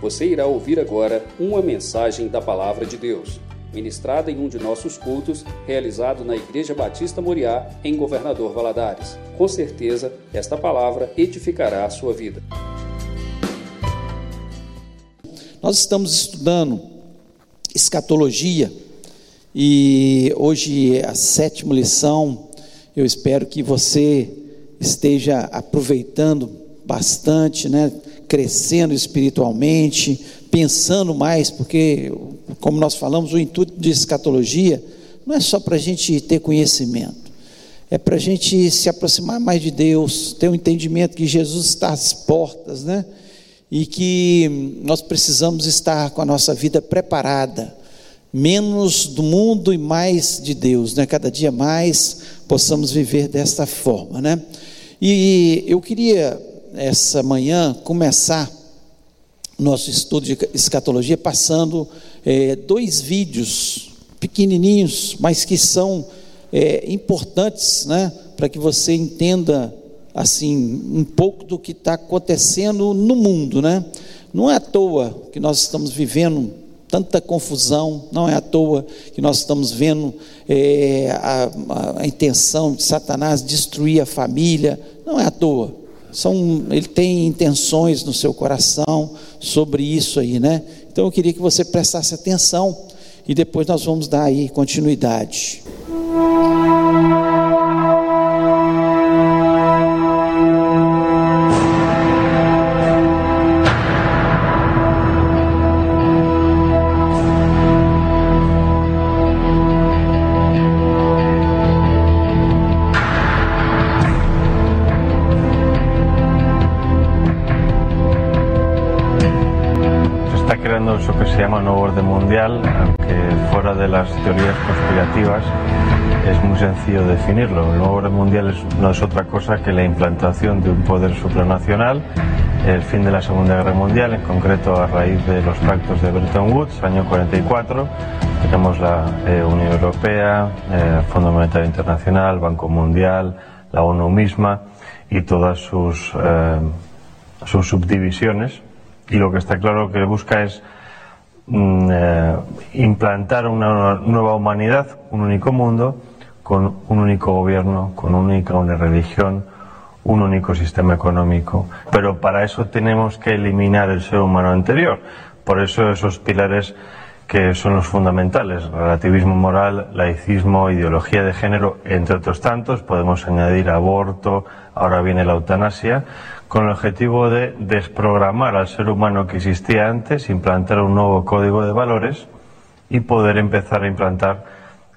Você irá ouvir agora uma mensagem da Palavra de Deus, ministrada em um de nossos cultos, realizado na Igreja Batista Moriá, em Governador Valadares. Com certeza, esta palavra edificará a sua vida. Nós estamos estudando escatologia e hoje é a sétima lição. Eu espero que você esteja aproveitando bastante, né? Crescendo espiritualmente, pensando mais, porque, como nós falamos, o intuito de escatologia não é só para a gente ter conhecimento, é para a gente se aproximar mais de Deus, ter um entendimento que Jesus está às portas, né? E que nós precisamos estar com a nossa vida preparada, menos do mundo e mais de Deus, né? Cada dia mais possamos viver desta forma, né? E eu queria essa manhã começar nosso estudo de escatologia passando é, dois vídeos pequenininhos, mas que são é, importantes, né, para que você entenda assim um pouco do que está acontecendo no mundo, né? Não é à toa que nós estamos vivendo tanta confusão, não é à toa que nós estamos vendo é, a, a, a intenção de Satanás destruir a família, não é à toa são, ele tem intenções no seu coração sobre isso aí, né? Então eu queria que você prestasse atenção e depois nós vamos dar aí continuidade. Teorías conspirativas es muy sencillo definirlo. El nuevo orden mundial no es otra cosa que la implantación de un poder supranacional, el fin de la Segunda Guerra Mundial, en concreto a raíz de los pactos de Bretton Woods, año 44. Tenemos la eh, Unión Europea, el eh, Fondo Monetario Internacional, Banco Mundial, la ONU misma y todas sus, eh, sus subdivisiones. Y lo que está claro que busca es eh, implantar una nueva humanidad, un único mundo, con un único gobierno, con una única una religión, un único sistema económico. Pero para eso tenemos que eliminar el ser humano anterior. Por eso esos pilares que son los fundamentales, relativismo moral, laicismo, ideología de género, entre otros tantos, podemos añadir aborto, ahora viene la eutanasia, con el objetivo de desprogramar al ser humano que existía antes, implantar un nuevo código de valores y poder empezar a implantar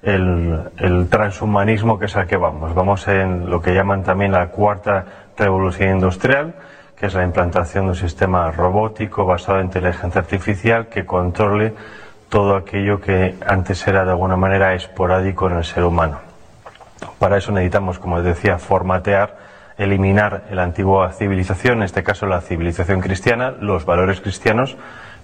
el, transhumanismo que es al que vamos. Vamos en lo que llaman también la cuarta revolución industrial, que es la implantación de un sistema robótico basado en inteligencia artificial que controle todo aquello que antes era de alguna manera esporádico en el ser humano. Para eso necesitamos, como les decía, formatear eliminar la antigua civilización, en este caso la civilización cristiana, los valores cristianos,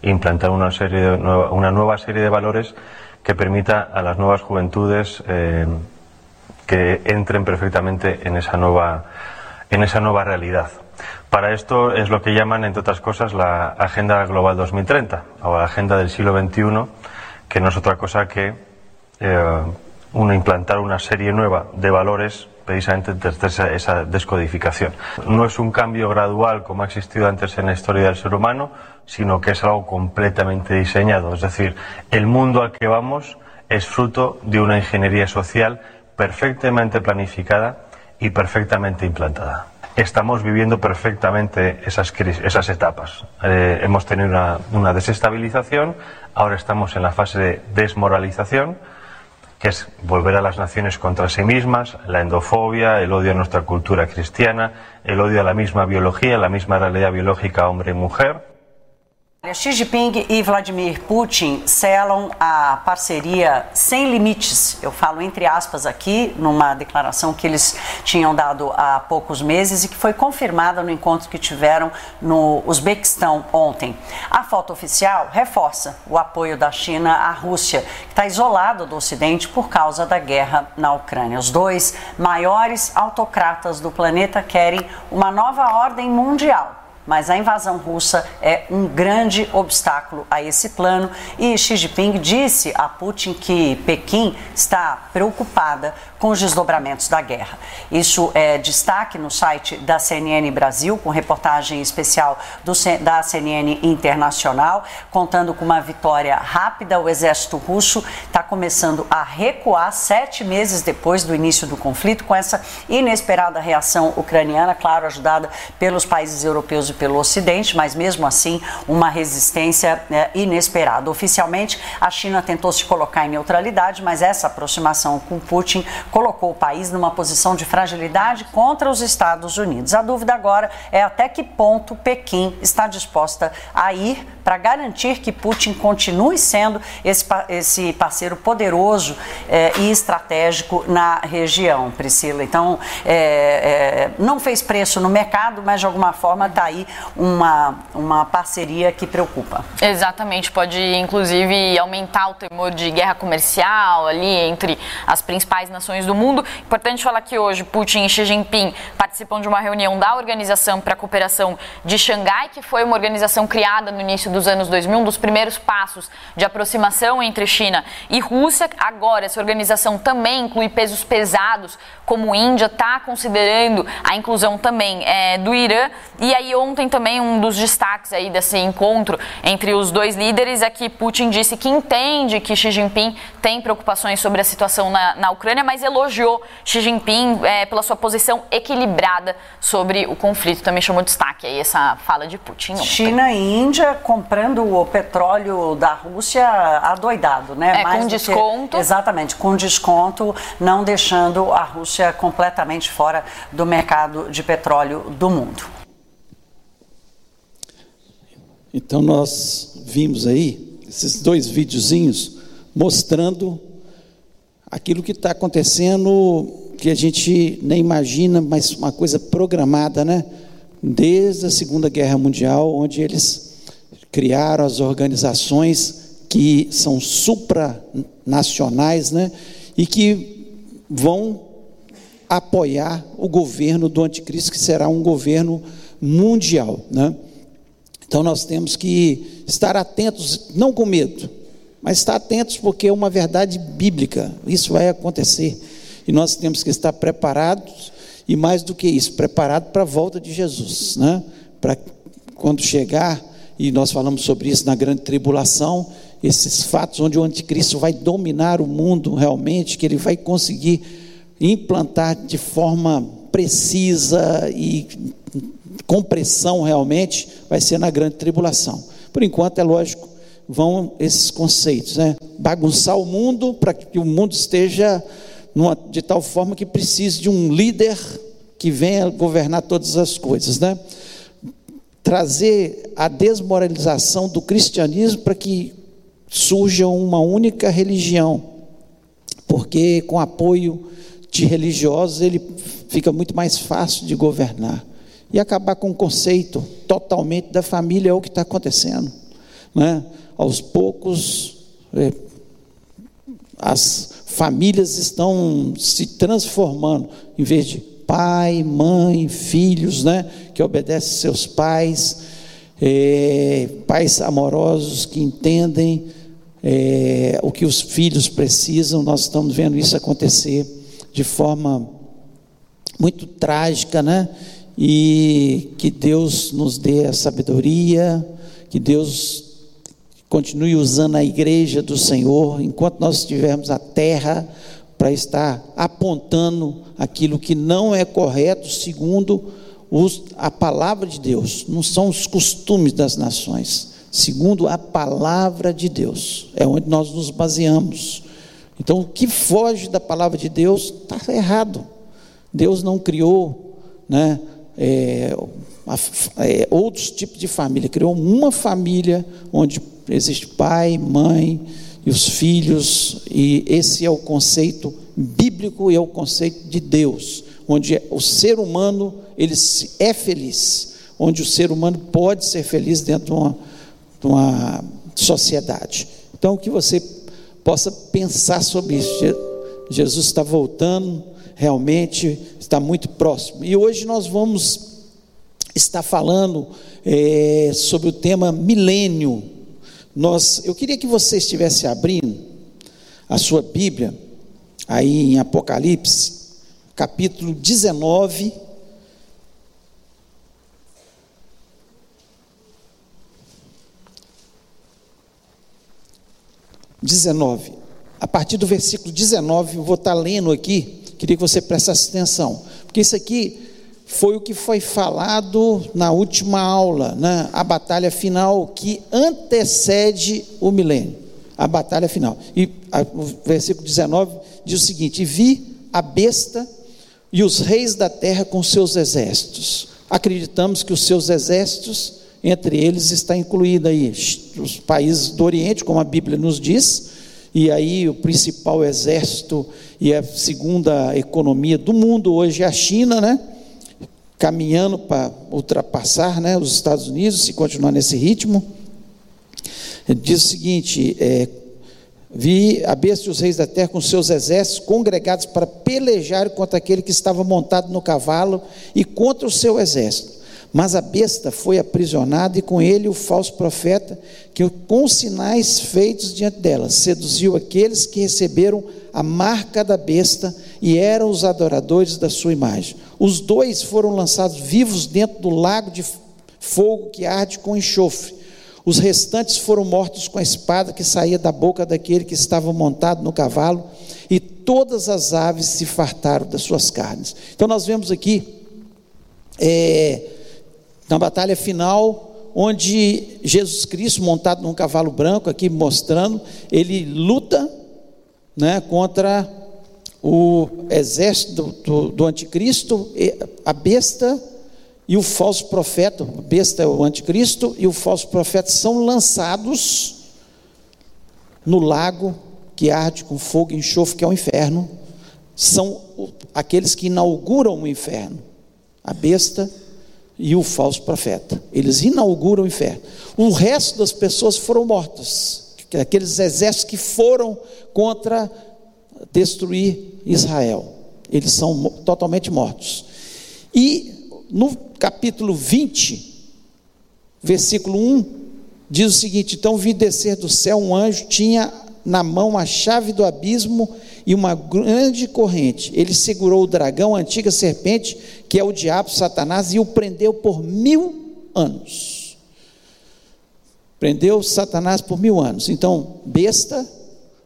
implantar una, serie de, una nueva serie de valores que permita a las nuevas juventudes eh, que entren perfectamente en esa nueva en esa nueva realidad. Para esto es lo que llaman, entre otras cosas, la Agenda Global 2030 o la Agenda del siglo XXI, que no es otra cosa que eh, implantar una serie nueva de valores precisamente desde esa, descodificación. No es un cambio gradual como ha existido antes en la historia del ser humano, sino que es algo completamente diseñado. Es decir, el mundo al que vamos es fruto de una ingeniería social perfectamente planificada y perfectamente implantada. Estamos viviendo perfectamente esas, esas etapas. Eh, hemos tenido una, una desestabilización, ahora estamos en la fase de desmoralización que es volver a las naciones contra sí mismas, la endofobia, el odio a nuestra cultura cristiana, el odio a la misma biología, la misma realidad biológica hombre y mujer. Xi Jinping e Vladimir Putin selam a parceria sem limites, eu falo entre aspas aqui, numa declaração que eles tinham dado há poucos meses e que foi confirmada no encontro que tiveram no Uzbequistão ontem. A foto oficial reforça o apoio da China à Rússia, que está isolado do Ocidente por causa da guerra na Ucrânia. Os dois maiores autocratas do planeta querem uma nova ordem mundial mas a invasão russa é um grande obstáculo a esse plano. E Xi Jinping disse a Putin que Pequim está preocupada com os desdobramentos da guerra. Isso é destaque no site da CNN Brasil, com reportagem especial do, da CNN Internacional, contando com uma vitória rápida. O exército russo está começando a recuar sete meses depois do início do conflito, com essa inesperada reação ucraniana, claro, ajudada pelos países europeus e pelo Ocidente, mas mesmo assim uma resistência é, inesperada. Oficialmente, a China tentou se colocar em neutralidade, mas essa aproximação com Putin colocou o país numa posição de fragilidade contra os Estados Unidos. A dúvida agora é até que ponto Pequim está disposta a ir para garantir que Putin continue sendo esse, esse parceiro poderoso eh, e estratégico na região, Priscila. Então, eh, eh, não fez preço no mercado, mas de alguma forma está aí uma, uma parceria que preocupa. Exatamente, pode inclusive aumentar o temor de guerra comercial ali entre as principais nações do mundo. Importante falar que hoje Putin e Xi Jinping participam de uma reunião da Organização para a Cooperação de Xangai, que foi uma organização criada no início dos anos 2000, um dos primeiros passos de aproximação entre China e Rússia. Agora, essa organização também inclui pesos pesados, como Índia, está considerando a inclusão também é, do Irã. E aí, ontem também, um dos destaques aí desse encontro entre os dois líderes é que Putin disse que entende que Xi Jinping tem preocupações sobre a situação na, na Ucrânia, mas elogiou Xi Jinping é, pela sua posição equilibrada sobre o conflito. Também chamou destaque aí essa fala de Putin. Ontem. China e Índia comprando o petróleo da Rússia adoidado, né? É, Mais com desconto. Que, exatamente, com desconto, não deixando a Rússia completamente fora do mercado de petróleo do mundo. Então nós vimos aí esses dois videozinhos mostrando aquilo que está acontecendo que a gente nem imagina, mas uma coisa programada, né? Desde a Segunda Guerra Mundial, onde eles criaram as organizações que são supranacionais, né? E que vão apoiar o governo do anticristo, que será um governo mundial, né? Então nós temos que estar atentos, não com medo, mas estar atentos porque é uma verdade bíblica, isso vai acontecer. E nós temos que estar preparados, e mais do que isso, preparados para a volta de Jesus, né? Para quando chegar, e nós falamos sobre isso na grande tribulação, esses fatos onde o anticristo vai dominar o mundo realmente, que ele vai conseguir implantar de forma precisa e com pressão realmente, vai ser na grande tribulação. Por enquanto, é lógico, vão esses conceitos, né? Bagunçar o mundo para que o mundo esteja numa, de tal forma que precise de um líder que venha governar todas as coisas, né? Trazer a desmoralização do cristianismo para que surja uma única religião, porque com apoio de religiosos ele fica muito mais fácil de governar e acabar com o conceito totalmente da família é o que está acontecendo, né? Aos poucos é, as famílias estão se transformando, em vez de pai, mãe, filhos, né, que obedecem seus pais, é, pais amorosos que entendem é, o que os filhos precisam, nós estamos vendo isso acontecer de forma muito trágica, né? E que Deus nos dê a sabedoria, que Deus continue usando a igreja do Senhor, enquanto nós estivermos a terra, para estar apontando aquilo que não é correto, segundo os, a palavra de Deus, não são os costumes das nações, segundo a palavra de Deus, é onde nós nos baseamos. Então, o que foge da palavra de Deus está errado. Deus não criou né, é, é, outros tipos de família, criou uma família onde existe pai, mãe e os filhos, e esse é o conceito bíblico e é o conceito de Deus, onde o ser humano ele é feliz, onde o ser humano pode ser feliz dentro de uma, de uma sociedade. Então, que você possa pensar sobre isso. Jesus está voltando, realmente está muito próximo. E hoje nós vamos está falando é, sobre o tema milênio. Nós, eu queria que você estivesse abrindo a sua Bíblia, aí em Apocalipse, capítulo 19. Dezenove. A partir do versículo 19, eu vou estar lendo aqui, queria que você prestasse atenção, porque isso aqui foi o que foi falado na última aula, né? a batalha final que antecede o milênio, a batalha final. E a, o versículo 19 diz o seguinte: E vi a besta e os reis da terra com seus exércitos. Acreditamos que os seus exércitos, entre eles está incluído aí os países do Oriente, como a Bíblia nos diz, e aí o principal exército e a segunda economia do mundo hoje é a China, né? Caminhando para ultrapassar né, os Estados Unidos, se continuar nesse ritmo. Diz o seguinte: é, Vi a besta e os reis da terra com seus exércitos congregados para pelejar contra aquele que estava montado no cavalo e contra o seu exército. Mas a besta foi aprisionada e com ele o falso profeta, que com sinais feitos diante dela, seduziu aqueles que receberam a marca da besta e eram os adoradores da sua imagem. Os dois foram lançados vivos dentro do lago de fogo que arde com enxofre os restantes foram mortos com a espada que saía da boca daquele que estava montado no cavalo, e todas as aves se fartaram das suas carnes. Então nós vemos aqui, é, na batalha final, onde Jesus Cristo, montado num cavalo branco, aqui mostrando, ele luta né, contra o exército do, do, anticristo, a besta e o falso profeta, o besta é o anticristo, e o falso profeta são lançados no lago que arde com fogo e enxofre, que é o inferno. São aqueles que inauguram o inferno, a besta e o falso profeta. Eles inauguram o inferno. O resto das pessoas foram mortas, aqueles exércitos que foram contra destruir Israel. Eles são totalmente mortos. E no capítulo 20, versículo 1, diz o seguinte: Então vi descer do céu um anjo, tinha na mão a chave do abismo e uma grande corrente. Ele segurou o dragão, a antiga serpente, que é o diabo, Satanás, e o prendeu por mil anos. Prendeu Satanás por mil anos. Então, besta,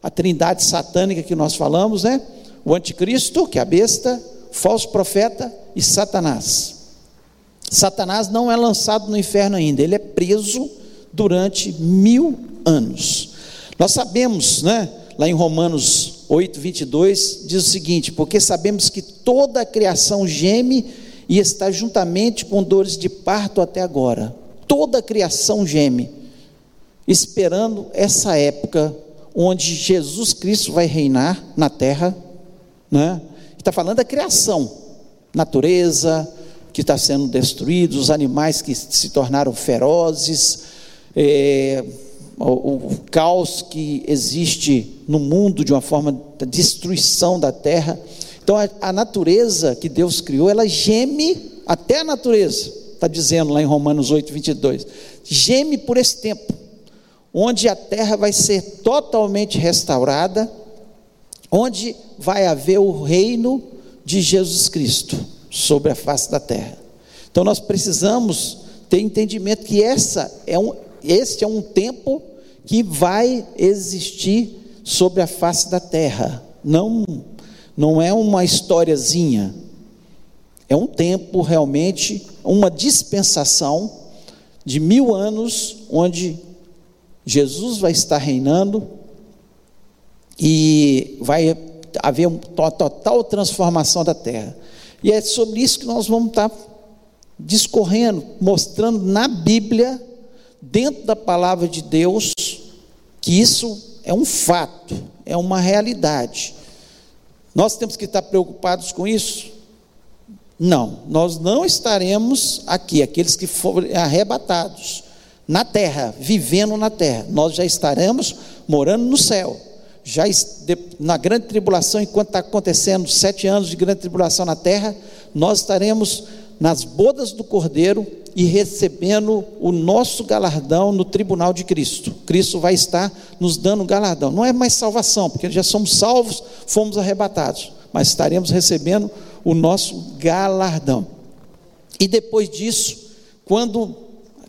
a trindade satânica que nós falamos, né? O anticristo, que é a besta, falso profeta e Satanás. Satanás não é lançado no inferno ainda, ele é preso durante mil anos. Nós sabemos, né, lá em Romanos 8, 22, diz o seguinte: Porque sabemos que toda a criação geme e está juntamente com dores de parto até agora. Toda a criação geme, esperando essa época onde Jesus Cristo vai reinar na terra. Né? Está falando da criação, natureza, que está sendo destruído, os animais que se tornaram ferozes, é, o, o, caos que existe no mundo de uma forma de destruição da terra. Então a, a natureza que Deus criou, ela geme, até a natureza, está dizendo lá em Romanos 8, 22, geme por esse tempo, onde a terra vai ser totalmente restaurada, onde vai haver o reino de Jesus Cristo sobre a face da terra. Então nós precisamos ter entendimento que essa é um, este é um tempo que vai existir sobre a face da terra. Não, não é uma historiazinha. É um tempo realmente, uma dispensação de mil anos, onde Jesus vai estar reinando e vai haver uma total transformação da terra. E é sobre isso que nós vamos estar discorrendo, mostrando na Bíblia, dentro da palavra de Deus, que isso é um fato, é uma realidade. Nós temos que estar preocupados com isso? Não, nós não estaremos aqui, aqueles que forem arrebatados na terra, vivendo na terra, nós já estaremos morando no céu já na grande tribulação, enquanto está acontecendo sete anos de grande tribulação na terra, nós estaremos nas bodas do Cordeiro e recebendo o nosso galardão no tribunal de Cristo. Cristo vai estar nos dando galardão. Não é mais salvação, porque já somos salvos, fomos arrebatados, mas estaremos recebendo o nosso galardão. E depois disso, quando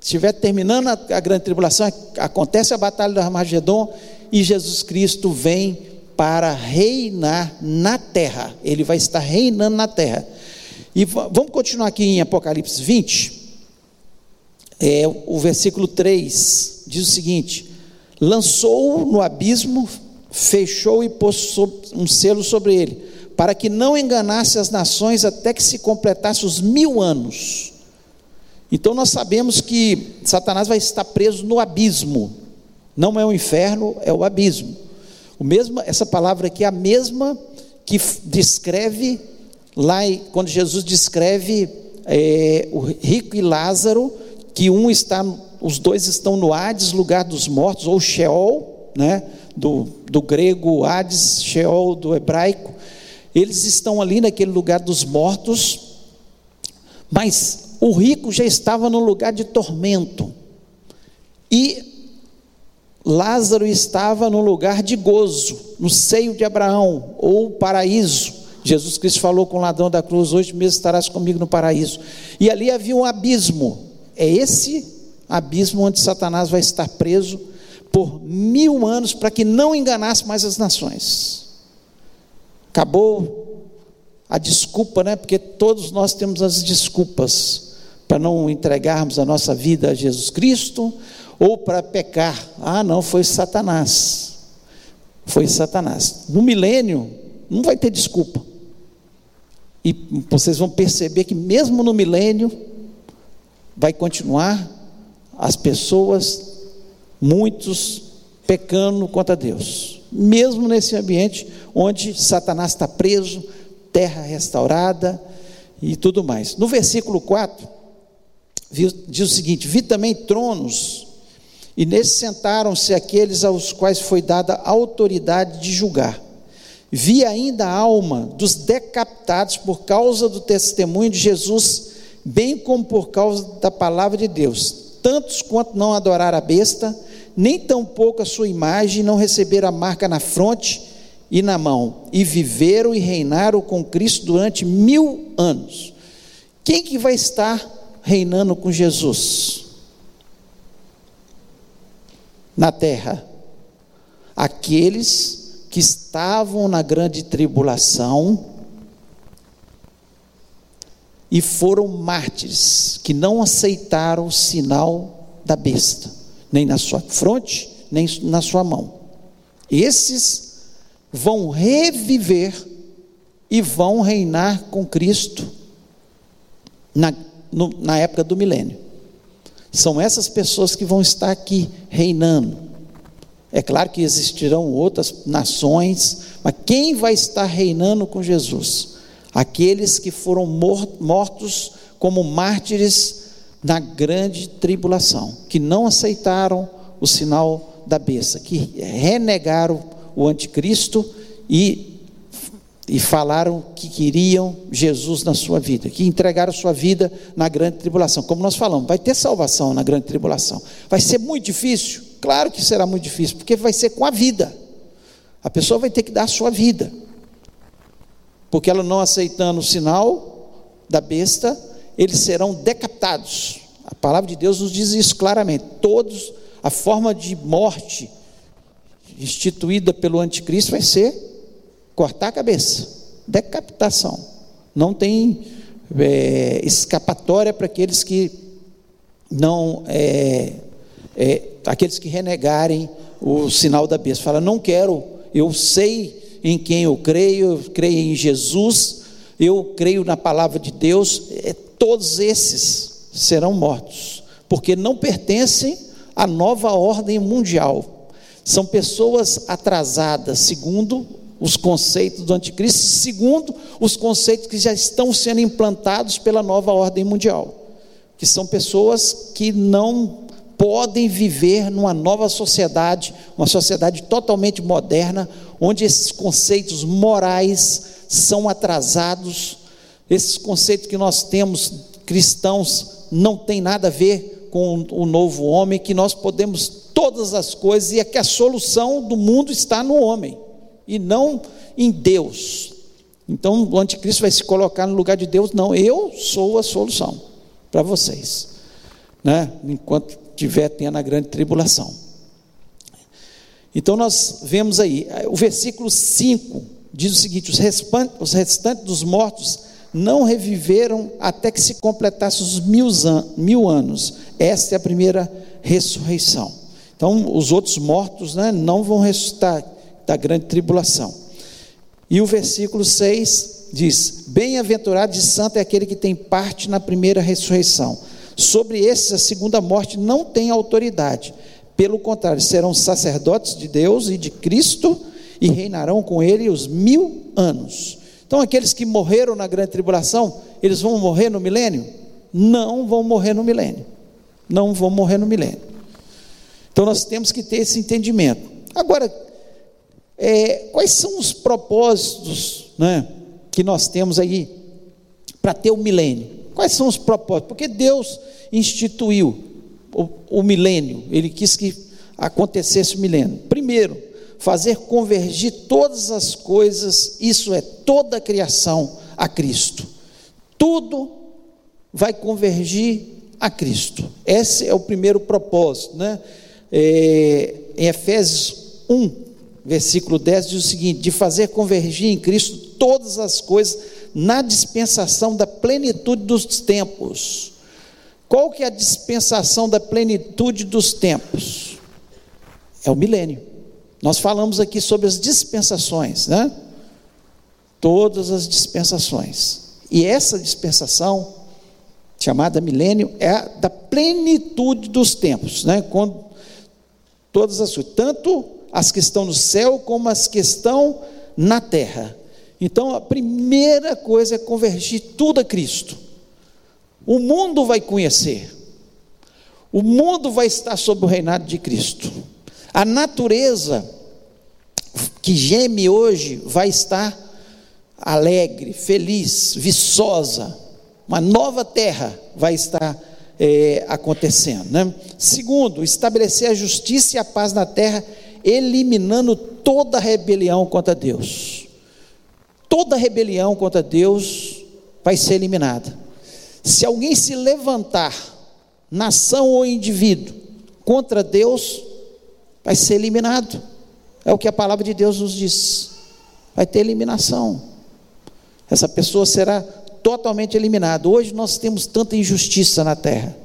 estiver terminando a, a grande tribulação, acontece a batalha do Armagedon e Jesus Cristo vem para reinar na terra. Ele vai estar reinando na terra. E vamos continuar aqui em Apocalipse 20. É, o versículo 3 diz o seguinte: lançou no abismo, fechou e pôs um selo sobre ele, para que não enganasse as nações até que se completasse os mil anos. Então nós sabemos que Satanás vai estar preso no abismo. Não é o inferno, é o abismo. O mesmo, essa palavra aqui é a mesma que descreve lá quando Jesus descreve é, o rico e Lázaro, que um está, os dois estão no Hades, lugar dos mortos, ou Sheol, né? do, do grego Hades, Sheol do hebraico. Eles estão ali naquele lugar dos mortos, mas o rico já estava no lugar de tormento. E Lázaro estava no lugar de gozo, no seio de Abraão, ou paraíso. Jesus Cristo falou com o ladrão da cruz: Hoje mesmo estarás comigo no paraíso. E ali havia um abismo. É esse abismo onde Satanás vai estar preso por mil anos para que não enganasse mais as nações. Acabou a desculpa, né? Porque todos nós temos as desculpas para não entregarmos a nossa vida a Jesus Cristo ou para pecar. Ah, não, foi Satanás. Foi Satanás. No milênio, não vai ter desculpa. E vocês vão perceber que, mesmo no milênio, vai continuar as pessoas, muitos, pecando contra Deus. Mesmo nesse ambiente onde Satanás está preso, terra restaurada e tudo mais. No versículo 4, diz o seguinte: Vi também tronos, e nesses sentaram-se aqueles aos quais foi dada autoridade de julgar. Vi ainda a alma dos decapitados por causa do testemunho de Jesus, bem como por causa da palavra de Deus, tantos quanto não adoraram a besta, nem tampouco a sua imagem, não receberam a marca na fronte e na mão, e viveram e reinaram com Cristo durante mil anos. Quem que vai estar reinando com Jesus na terra? Aqueles que estavam na grande tribulação e foram mártires, que não aceitaram o sinal da besta, nem na sua fronte, nem na sua mão. Esses vão reviver e vão reinar com Cristo na, no, na época do milênio. São essas pessoas que vão estar aqui reinando. É claro que existirão outras nações, mas quem vai estar reinando com Jesus? Aqueles que foram mortos como mártires na grande tribulação, que não aceitaram o sinal da besta, que renegaram o anticristo e, e falaram que queriam Jesus na sua vida, que entregaram sua vida na grande tribulação. Como nós falamos, vai ter salvação na grande tribulação. Vai ser muito difícil, Claro que será muito difícil, porque vai ser com a vida. A pessoa vai ter que dar a sua vida. Porque ela não aceitando o sinal da besta, eles serão decapitados. A palavra de Deus nos diz isso claramente. Todos, a forma de morte instituída pelo anticristo vai ser cortar a cabeça, decapitação. Não tem é, escapatória para aqueles que não é, é, aqueles que renegarem o sinal da besta. Fala, não quero, eu sei em quem eu creio, eu creio em Jesus, eu creio na palavra de Deus, é, todos esses serão mortos, porque não pertencem à nova ordem mundial. São pessoas atrasadas, segundo os conceitos do anticristo, segundo os conceitos que já estão sendo implantados pela nova ordem mundial, que são pessoas que não podem viver numa nova sociedade, uma sociedade totalmente moderna, onde esses conceitos morais são atrasados, esses conceitos que nós temos cristãos não têm nada a ver com o novo homem, que nós podemos todas as coisas e é que a solução do mundo está no homem e não em Deus. Então o anticristo vai se colocar no lugar de Deus, não, eu sou a solução para vocês, né? enquanto tiver tendo a grande tribulação. Então nós vemos aí, o versículo 5 diz o seguinte: os restantes, os restantes dos mortos não reviveram até que se completasse os mil, mil anos. Esta é a primeira ressurreição. Então, os outros mortos né, não vão ressuscitar da grande tribulação. E o versículo 6 diz: Bem-aventurado e santo é aquele que tem parte na primeira ressurreição. Sobre esses, a segunda morte não tem autoridade. Pelo contrário, serão sacerdotes de Deus e de Cristo e reinarão com ele os mil anos. Então, aqueles que morreram na grande tribulação, eles vão morrer no milênio? Não vão morrer no milênio. Não vão morrer no milênio. Então, nós temos que ter esse entendimento. Agora, é, quais são os propósitos né, que nós temos aí para ter o milênio? Quais são os propósitos? Porque Deus instituiu o, o milênio, Ele quis que acontecesse o milênio. Primeiro, fazer convergir todas as coisas, isso é toda a criação, a Cristo. Tudo vai convergir a Cristo. Esse é o primeiro propósito, né? É, em Efésios 1, versículo 10 diz o seguinte: de fazer convergir em Cristo todas as coisas na dispensação da plenitude dos tempos. Qual que é a dispensação da plenitude dos tempos? É o milênio. Nós falamos aqui sobre as dispensações, né? Todas as dispensações. E essa dispensação, chamada milênio, é a da plenitude dos tempos, né? Quando todas as coisas, tanto as que estão no céu como as que estão na terra. Então, a primeira coisa é convergir tudo a Cristo. O mundo vai conhecer. O mundo vai estar sob o reinado de Cristo. A natureza que geme hoje vai estar alegre, feliz, viçosa. Uma nova terra vai estar é, acontecendo. Né? Segundo, estabelecer a justiça e a paz na terra, eliminando toda rebelião contra Deus. Toda rebelião contra Deus vai ser eliminada. Se alguém se levantar, nação ou indivíduo, contra Deus, vai ser eliminado. É o que a palavra de Deus nos diz. Vai ter eliminação. Essa pessoa será totalmente eliminada. Hoje nós temos tanta injustiça na terra.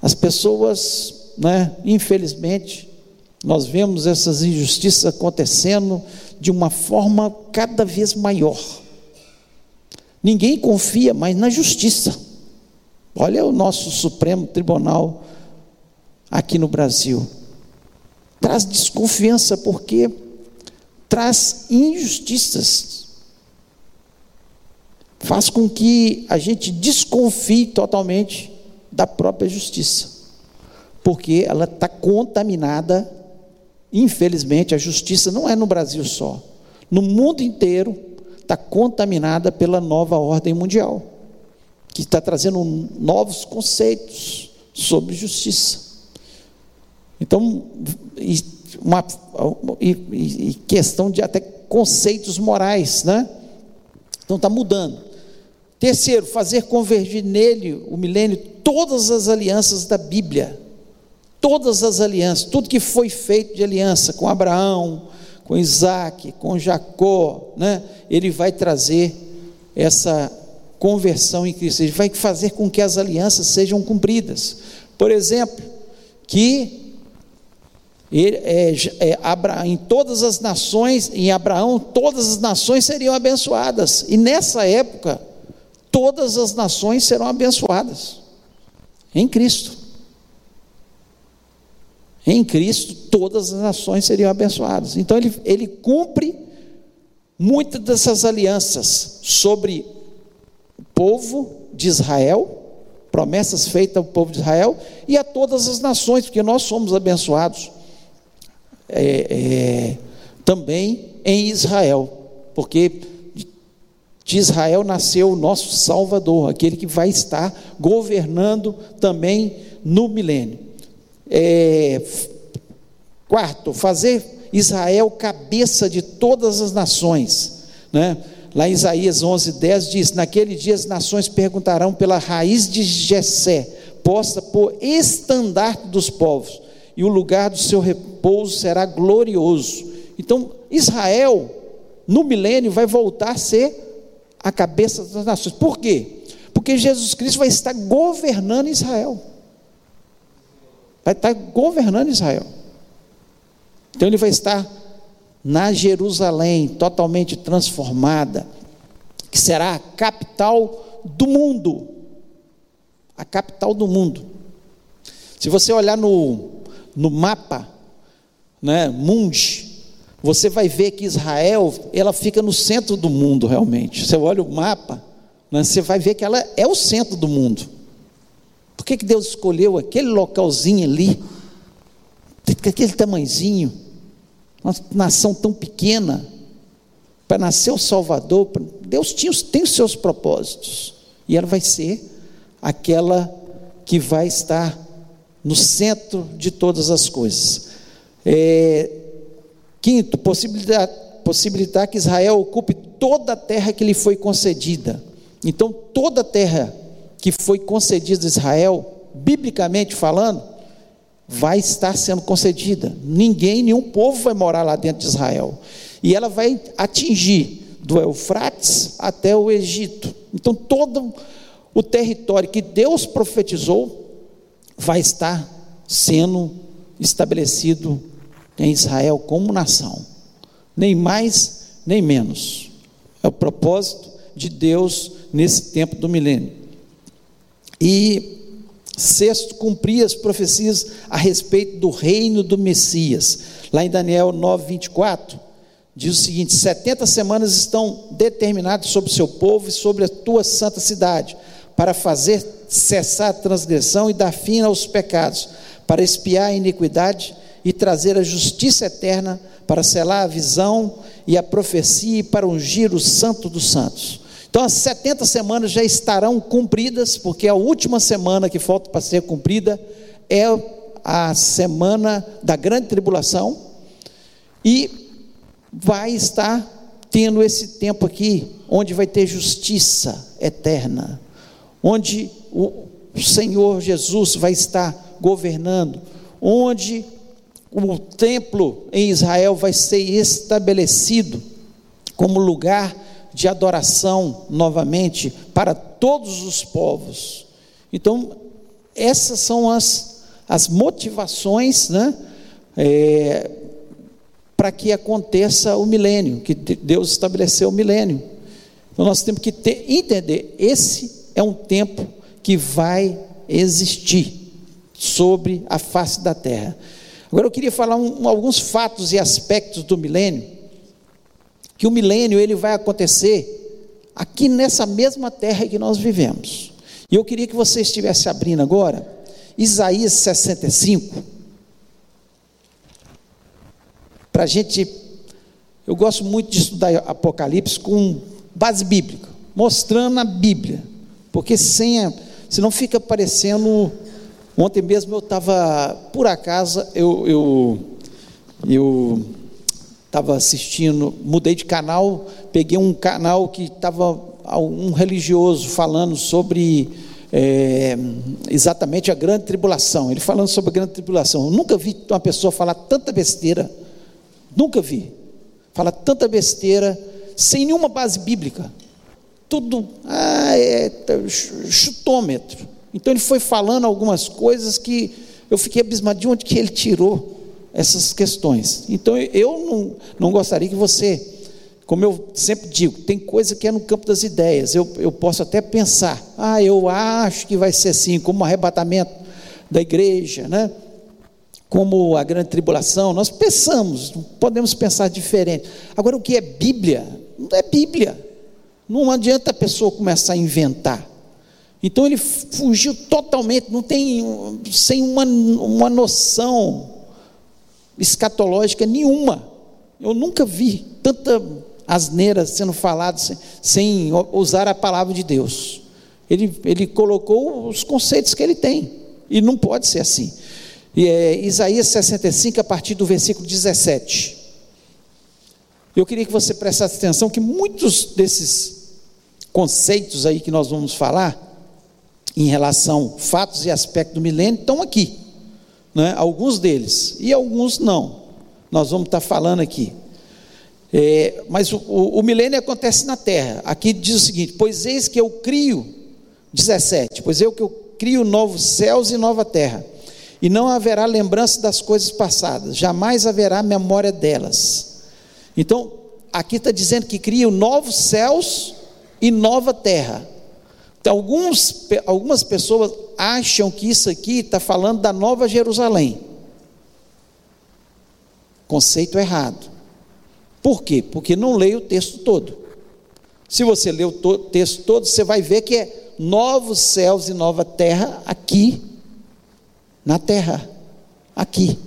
As pessoas, né, infelizmente, nós vemos essas injustiças acontecendo de uma forma cada vez maior. Ninguém confia mais na justiça. Olha o nosso Supremo Tribunal aqui no Brasil. Traz desconfiança porque traz injustiças. Faz com que a gente desconfie totalmente da própria justiça. Porque ela está contaminada, infelizmente, a justiça não é no Brasil só. No mundo inteiro está contaminada pela nova ordem mundial, que está trazendo novos conceitos sobre justiça. Então, uma, e, e questão de até conceitos morais, né? Então está mudando. Terceiro, fazer convergir nele, o milênio, todas as alianças da Bíblia. Todas as alianças, tudo que foi feito de aliança com Abraão, com Isaac, com Jacó, né? ele vai trazer essa conversão em Cristo, ele vai fazer com que as alianças sejam cumpridas. Por exemplo, que ele, é, é, em todas as nações, em Abraão, todas as nações seriam abençoadas, e nessa época, todas as nações serão abençoadas, em Cristo. Em Cristo, todas as nações seriam abençoadas. Então, ele, ele cumpre muitas dessas alianças sobre o povo de Israel, promessas feitas ao povo de Israel e a todas as nações, porque nós somos abençoados é, é, também em Israel, porque de Israel nasceu o nosso Salvador, aquele que vai estar governando também no milênio. É, quarto, fazer Israel cabeça de todas as nações. Né? Lá em Isaías 11, 10 diz: Naquele dia as nações perguntarão pela raiz de Jessé, posta por estandarte dos povos, e o lugar do seu repouso será glorioso. Então, Israel, no milênio, vai voltar a ser a cabeça das nações. Por quê? Porque Jesus Cristo vai estar governando Israel. Vai estar governando Israel. Então ele vai estar na Jerusalém, totalmente transformada, que será a capital do mundo. A capital do mundo. Se você olhar no, no mapa, né, Mundi, você vai ver que Israel, ela fica no centro do mundo realmente. Você olha o mapa, né, você vai ver que ela é o centro do mundo. Que, que Deus escolheu aquele localzinho ali, aquele tamanzinho, uma nação tão pequena, para nascer o Salvador? Deus tinha, tem os seus propósitos, e ela vai ser aquela que vai estar no centro de todas as coisas. É, Quinto, possibilitar, possibilitar que Israel ocupe toda a terra que lhe foi concedida. Então, toda a terra que foi concedida a Israel, biblicamente falando, vai estar sendo concedida. Ninguém, nenhum povo vai morar lá dentro de Israel. E ela vai atingir do Eufrates até o Egito. Então, todo o território que Deus profetizou vai estar sendo estabelecido em Israel como nação, nem mais nem menos. É o propósito de Deus nesse tempo do milênio. E sexto, cumprir as profecias a respeito do reino do Messias. Lá em Daniel 9, 24, diz o seguinte: 70 semanas estão determinadas sobre o seu povo e sobre a tua santa cidade, para fazer cessar a transgressão e dar fim aos pecados, para espiar a iniquidade e trazer a justiça eterna para selar a visão e a profecia e para ungir o santo dos santos. Então as 70 semanas já estarão cumpridas, porque a última semana que falta para ser cumprida é a semana da grande tribulação e vai estar tendo esse tempo aqui onde vai ter justiça eterna, onde o Senhor Jesus vai estar governando, onde o templo em Israel vai ser estabelecido como lugar de adoração novamente para todos os povos. Então, essas são as, as motivações né, é, para que aconteça o milênio, que Deus estabeleceu o milênio. Então, nós temos que ter, entender: esse é um tempo que vai existir sobre a face da terra. Agora eu queria falar um, alguns fatos e aspectos do milênio, que o milênio ele vai acontecer aqui nessa mesma terra que nós vivemos. E eu queria que você estivesse abrindo agora Isaías 65, para a gente. Eu gosto muito de estudar Apocalipse com base bíblica, mostrando a Bíblia, porque sem a, senão fica parecendo Ontem mesmo eu estava, por acaso, eu eu eu estava assistindo, mudei de canal, peguei um canal que estava um religioso falando sobre é, exatamente a grande tribulação. Ele falando sobre a grande tribulação. Eu nunca vi uma pessoa falar tanta besteira. Nunca vi. Falar tanta besteira sem nenhuma base bíblica. Tudo ah, é, chutômetro. Então ele foi falando algumas coisas que eu fiquei abismado de onde que ele tirou essas questões. Então eu não, não gostaria que você, como eu sempre digo, tem coisa que é no campo das ideias. Eu, eu posso até pensar, ah, eu acho que vai ser assim, como o arrebatamento da igreja, né? como a grande tribulação, nós pensamos, podemos pensar diferente. Agora, o que é Bíblia? Não é Bíblia. Não adianta a pessoa começar a inventar. Então ele fugiu totalmente, não tem, sem uma, uma noção escatológica nenhuma. Eu nunca vi tanta asneiras sendo faladas sem, sem usar a palavra de Deus. Ele, ele colocou os conceitos que ele tem, e não pode ser assim. E é Isaías 65, a partir do versículo 17. Eu queria que você prestasse atenção que muitos desses conceitos aí que nós vamos falar, em relação fatos e aspectos do milênio, estão aqui. Né? Alguns deles, e alguns não. Nós vamos estar falando aqui. É, mas o, o, o milênio acontece na terra. Aqui diz o seguinte: Pois eis que eu crio, 17, pois eu que eu crio novos céus e nova terra, e não haverá lembrança das coisas passadas, jamais haverá memória delas. Então, aqui está dizendo que cria novos céus e nova terra. Então, alguns, algumas pessoas acham que isso aqui está falando da Nova Jerusalém. Conceito errado. Por quê? Porque não leio o texto todo. Se você ler o texto todo, você vai ver que é novos céus e nova terra aqui na terra. Aqui.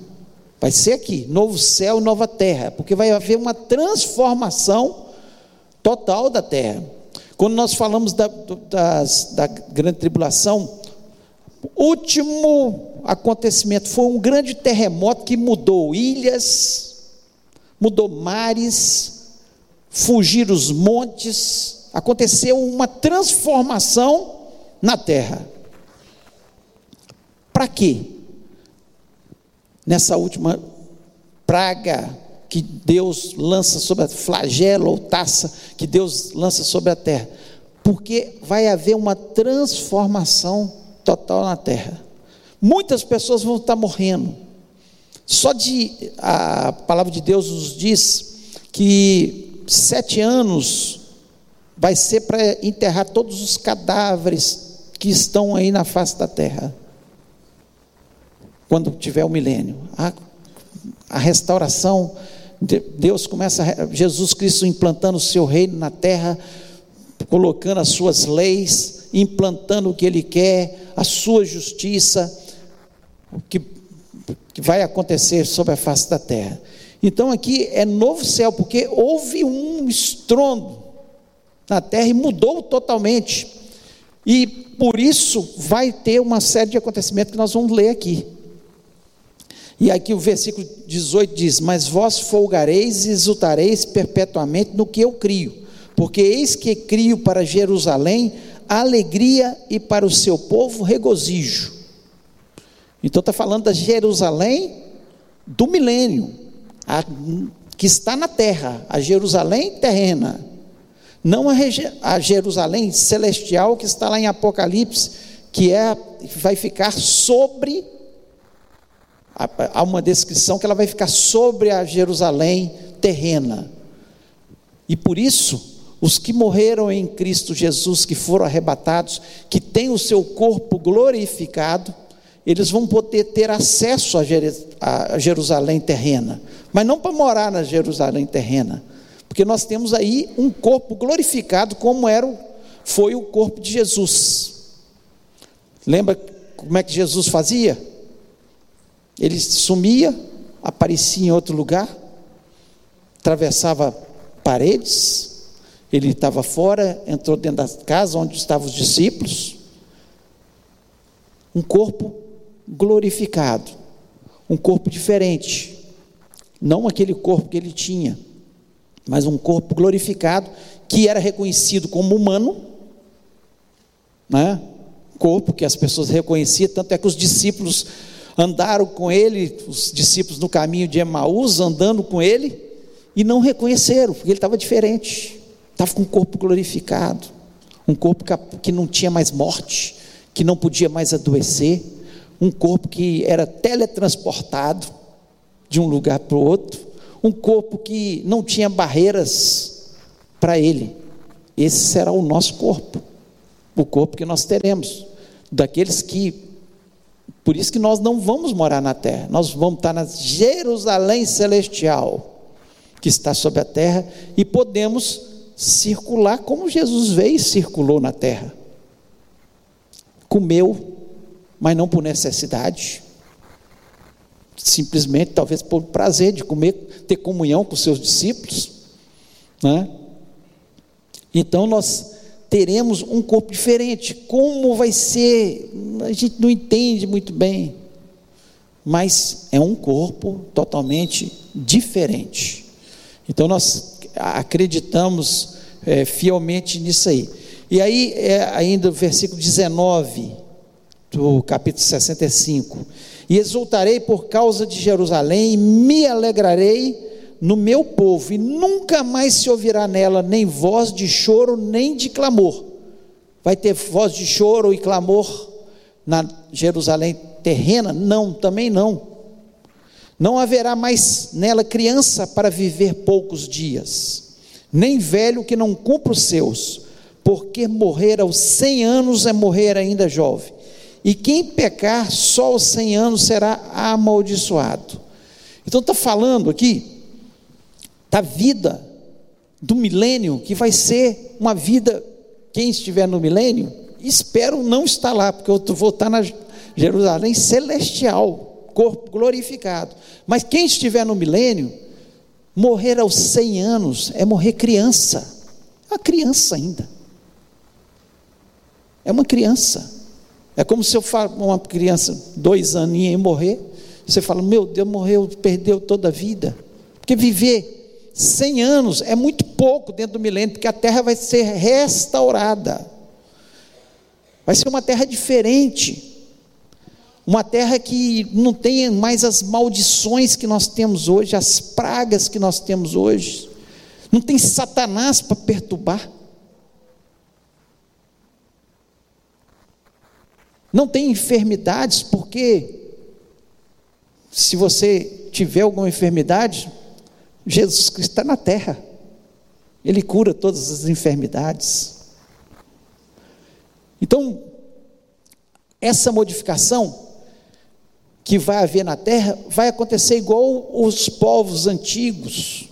Vai ser aqui, novo céu e nova terra, porque vai haver uma transformação total da terra. Quando nós falamos da, das, da grande tribulação, último acontecimento foi um grande terremoto que mudou ilhas, mudou mares, fugiram os montes, aconteceu uma transformação na terra. Para quê? Nessa última praga que Deus lança sobre a flagela ou taça que Deus lança sobre a terra, porque vai haver uma transformação total na terra. Muitas pessoas vão estar morrendo. Só de a palavra de Deus nos diz que sete anos vai ser para enterrar todos os cadáveres que estão aí na face da terra. Quando tiver o milênio. A, a restauração Deus começa, Jesus Cristo implantando o seu reino na terra, colocando as suas leis, implantando o que Ele quer, a sua justiça, o que, que vai acontecer sobre a face da terra. Então aqui é novo céu, porque houve um estrondo na terra e mudou totalmente. E por isso vai ter uma série de acontecimentos que nós vamos ler aqui. E aqui o versículo 18 diz: Mas vós folgareis e exultareis perpetuamente no que eu crio, porque eis que crio para Jerusalém alegria e para o seu povo regozijo. Então está falando da Jerusalém do milênio, a, que está na terra, a Jerusalém terrena, não a, a Jerusalém celestial que está lá em Apocalipse, que é vai ficar sobre há uma descrição que ela vai ficar sobre a Jerusalém terrena. E por isso, os que morreram em Cristo Jesus, que foram arrebatados, que têm o seu corpo glorificado, eles vão poder ter acesso a Jerusalém terrena, mas não para morar na Jerusalém terrena, porque nós temos aí um corpo glorificado, como era, foi o corpo de Jesus. Lembra como é que Jesus fazia? Ele sumia, aparecia em outro lugar, atravessava paredes, ele estava fora, entrou dentro da casa onde estavam os discípulos. Um corpo glorificado, um corpo diferente, não aquele corpo que ele tinha, mas um corpo glorificado que era reconhecido como humano, né? corpo que as pessoas reconheciam, tanto é que os discípulos andaram com ele, os discípulos no caminho de Emaús, andando com ele, e não reconheceram, porque ele estava diferente, estava com um corpo glorificado, um corpo que não tinha mais morte, que não podia mais adoecer, um corpo que era teletransportado de um lugar para o outro, um corpo que não tinha barreiras para ele. Esse será o nosso corpo, o corpo que nós teremos, daqueles que por isso que nós não vamos morar na terra, nós vamos estar na Jerusalém celestial, que está sobre a terra, e podemos circular como Jesus veio e circulou na terra. Comeu, mas não por necessidade, simplesmente, talvez por prazer de comer, ter comunhão com seus discípulos, Né? Então nós teremos um corpo diferente. Como vai ser? A gente não entende muito bem. Mas é um corpo totalmente diferente. Então nós acreditamos é, fielmente nisso aí. E aí, é, ainda o versículo 19 do capítulo 65. E exultarei por causa de Jerusalém, e me alegrarei no meu povo, e nunca mais se ouvirá nela nem voz de choro, nem de clamor. Vai ter voz de choro e clamor na Jerusalém terrena? Não, também não. Não haverá mais nela criança para viver poucos dias, nem velho que não cumpra os seus, porque morrer aos cem anos é morrer ainda jovem. E quem pecar só aos cem anos será amaldiçoado. Então está falando aqui da vida do milênio, que vai ser uma vida, quem estiver no milênio, espero não estar lá, porque eu vou estar na Jerusalém celestial, corpo glorificado. Mas quem estiver no milênio, morrer aos 100 anos é morrer criança, é uma criança ainda. É uma criança. É como se eu falo uma criança, dois aninhos e morrer. Você fala, meu Deus, morreu, perdeu toda a vida. Porque viver 100 anos é muito pouco dentro do milênio, porque a terra vai ser restaurada. Vai ser uma terra diferente. Uma terra que não tem mais as maldições que nós temos hoje, as pragas que nós temos hoje. Não tem Satanás para perturbar. Não tem enfermidades, porque se você tiver alguma enfermidade, Jesus Cristo está na terra. Ele cura todas as enfermidades. Então, essa modificação que vai haver na terra vai acontecer igual os povos antigos.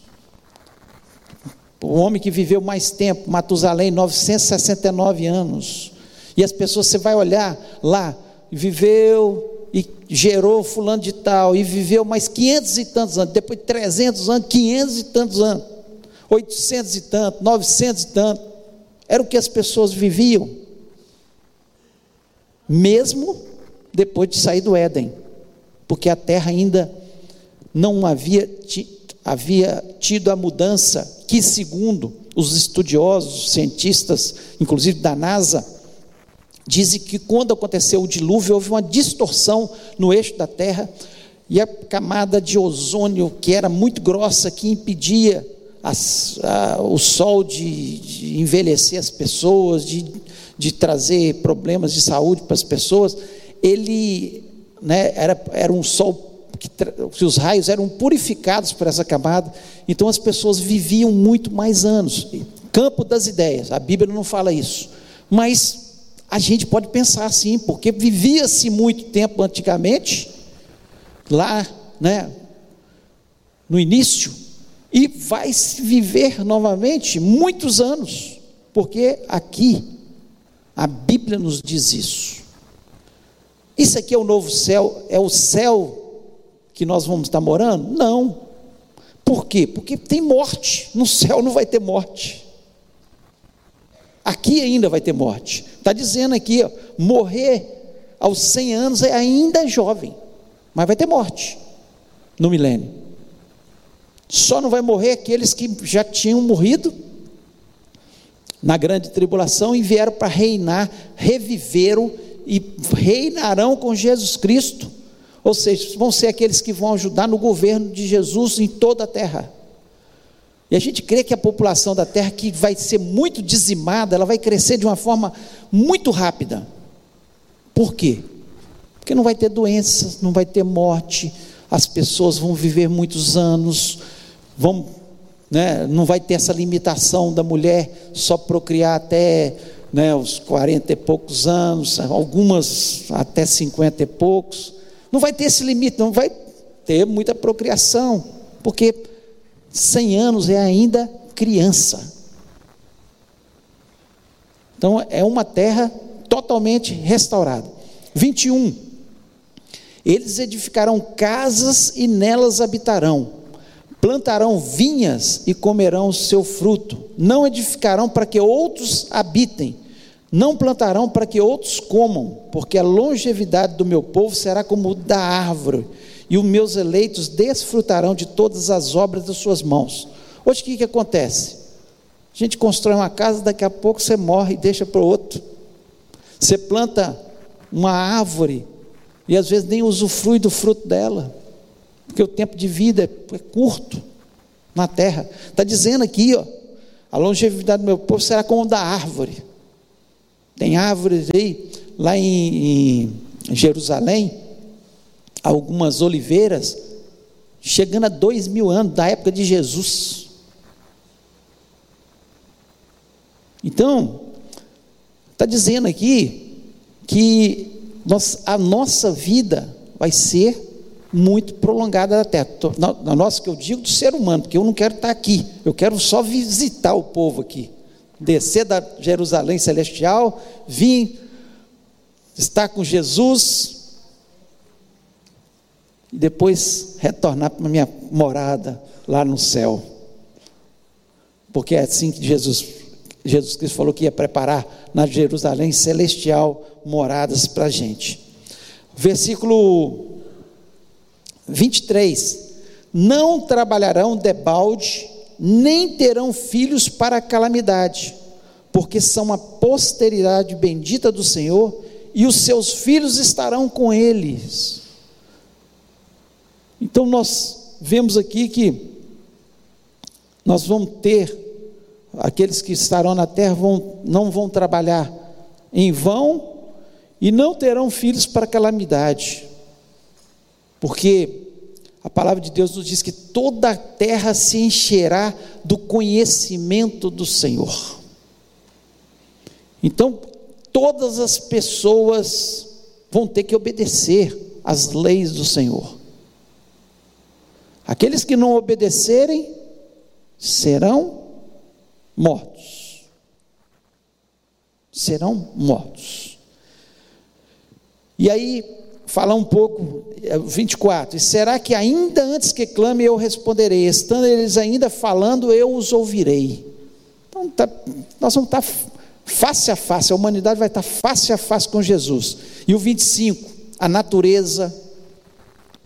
O homem que viveu mais tempo, Matusalém, 969 anos. E as pessoas, você vai olhar lá, viveu e gerou fulano de tal, e viveu mais 500 e tantos anos, depois de 300 anos, 500 e tantos anos, 800 e tanto, 900 e tanto, era o que as pessoas viviam, mesmo depois de sair do Éden, porque a terra ainda não havia, havia tido a mudança que, segundo os estudiosos, os cientistas, inclusive da NASA, Dizem que quando aconteceu o dilúvio, houve uma distorção no eixo da Terra e a camada de ozônio, que era muito grossa, que impedia as, a, o sol de, de, envelhecer as pessoas, de, de trazer problemas de saúde para as pessoas, ele né, era, era um sol que, os raios eram purificados por essa camada, então as pessoas viviam muito mais anos. Campo das ideias, a Bíblia não fala isso, mas a gente pode pensar assim, porque vivia-se muito tempo antigamente, lá, né, no início, e vai se viver novamente muitos anos, porque aqui a Bíblia nos diz isso. Isso aqui é o novo céu, é o céu que nós vamos estar morando? Não. Por quê? Porque tem morte, no céu não vai ter morte. Aqui ainda vai ter morte. Está dizendo aqui, ó, morrer aos 100 anos é ainda jovem, mas vai ter morte no milênio. Só não vai morrer aqueles que já tinham morrido na grande tribulação e vieram para reinar, reviveram e reinarão com Jesus Cristo. Ou seja, vão ser aqueles que vão ajudar no governo de Jesus em toda a terra. E a gente crê que a população da terra, que vai ser muito dizimada, ela vai crescer de uma forma muito rápida. Por quê? Porque não vai ter doenças, não vai ter morte, as pessoas vão viver muitos anos, vão, né, não vai ter essa limitação da mulher só procriar até né, os 40 e poucos anos, algumas até 50 e poucos. Não vai ter esse limite, não vai ter muita procriação, porque 100 anos é ainda criança. Então é uma terra totalmente restaurada. 21. Eles edificarão casas e nelas habitarão. plantarão vinhas e comerão o seu fruto, não edificarão para que outros habitem, não plantarão para que outros comam, porque a longevidade do meu povo será como da árvore, e os meus eleitos desfrutarão de todas as obras das suas mãos. Hoje o que, que acontece? A gente constrói uma casa, daqui a pouco você morre e deixa para o outro. Você planta uma árvore e às vezes nem usufrui do fruto dela, porque o tempo de vida é curto na terra. Está dizendo aqui, ó, a longevidade do meu povo será como da árvore. Tem árvores aí, lá em, em Jerusalém, algumas oliveiras, chegando a dois mil anos, da época de Jesus. Então, está dizendo aqui que nós, a nossa vida vai ser muito prolongada na terra. Na, na nossa, que eu digo do ser humano, porque eu não quero estar aqui, eu quero só visitar o povo aqui. Descer da Jerusalém celestial, vir estar com Jesus e depois retornar para minha morada lá no céu. Porque é assim que Jesus Jesus Cristo falou que ia preparar na Jerusalém celestial moradas para a gente. Versículo 23: Não trabalharão debalde, nem terão filhos para a calamidade, porque são a posteridade bendita do Senhor, e os seus filhos estarão com eles. Então nós vemos aqui que nós vamos ter aqueles que estarão na terra vão, não vão trabalhar em vão e não terão filhos para calamidade, porque a palavra de Deus nos diz que toda a terra se encherá do conhecimento do Senhor. Então, todas as pessoas vão ter que obedecer às leis do Senhor. Aqueles que não obedecerem serão mortos. Serão mortos. E aí, falar um pouco, 24: é, E será que ainda antes que clame eu responderei, estando eles ainda falando, eu os ouvirei. Então, tá, nós vamos estar face a face, a humanidade vai estar face a face com Jesus. E o 25: A natureza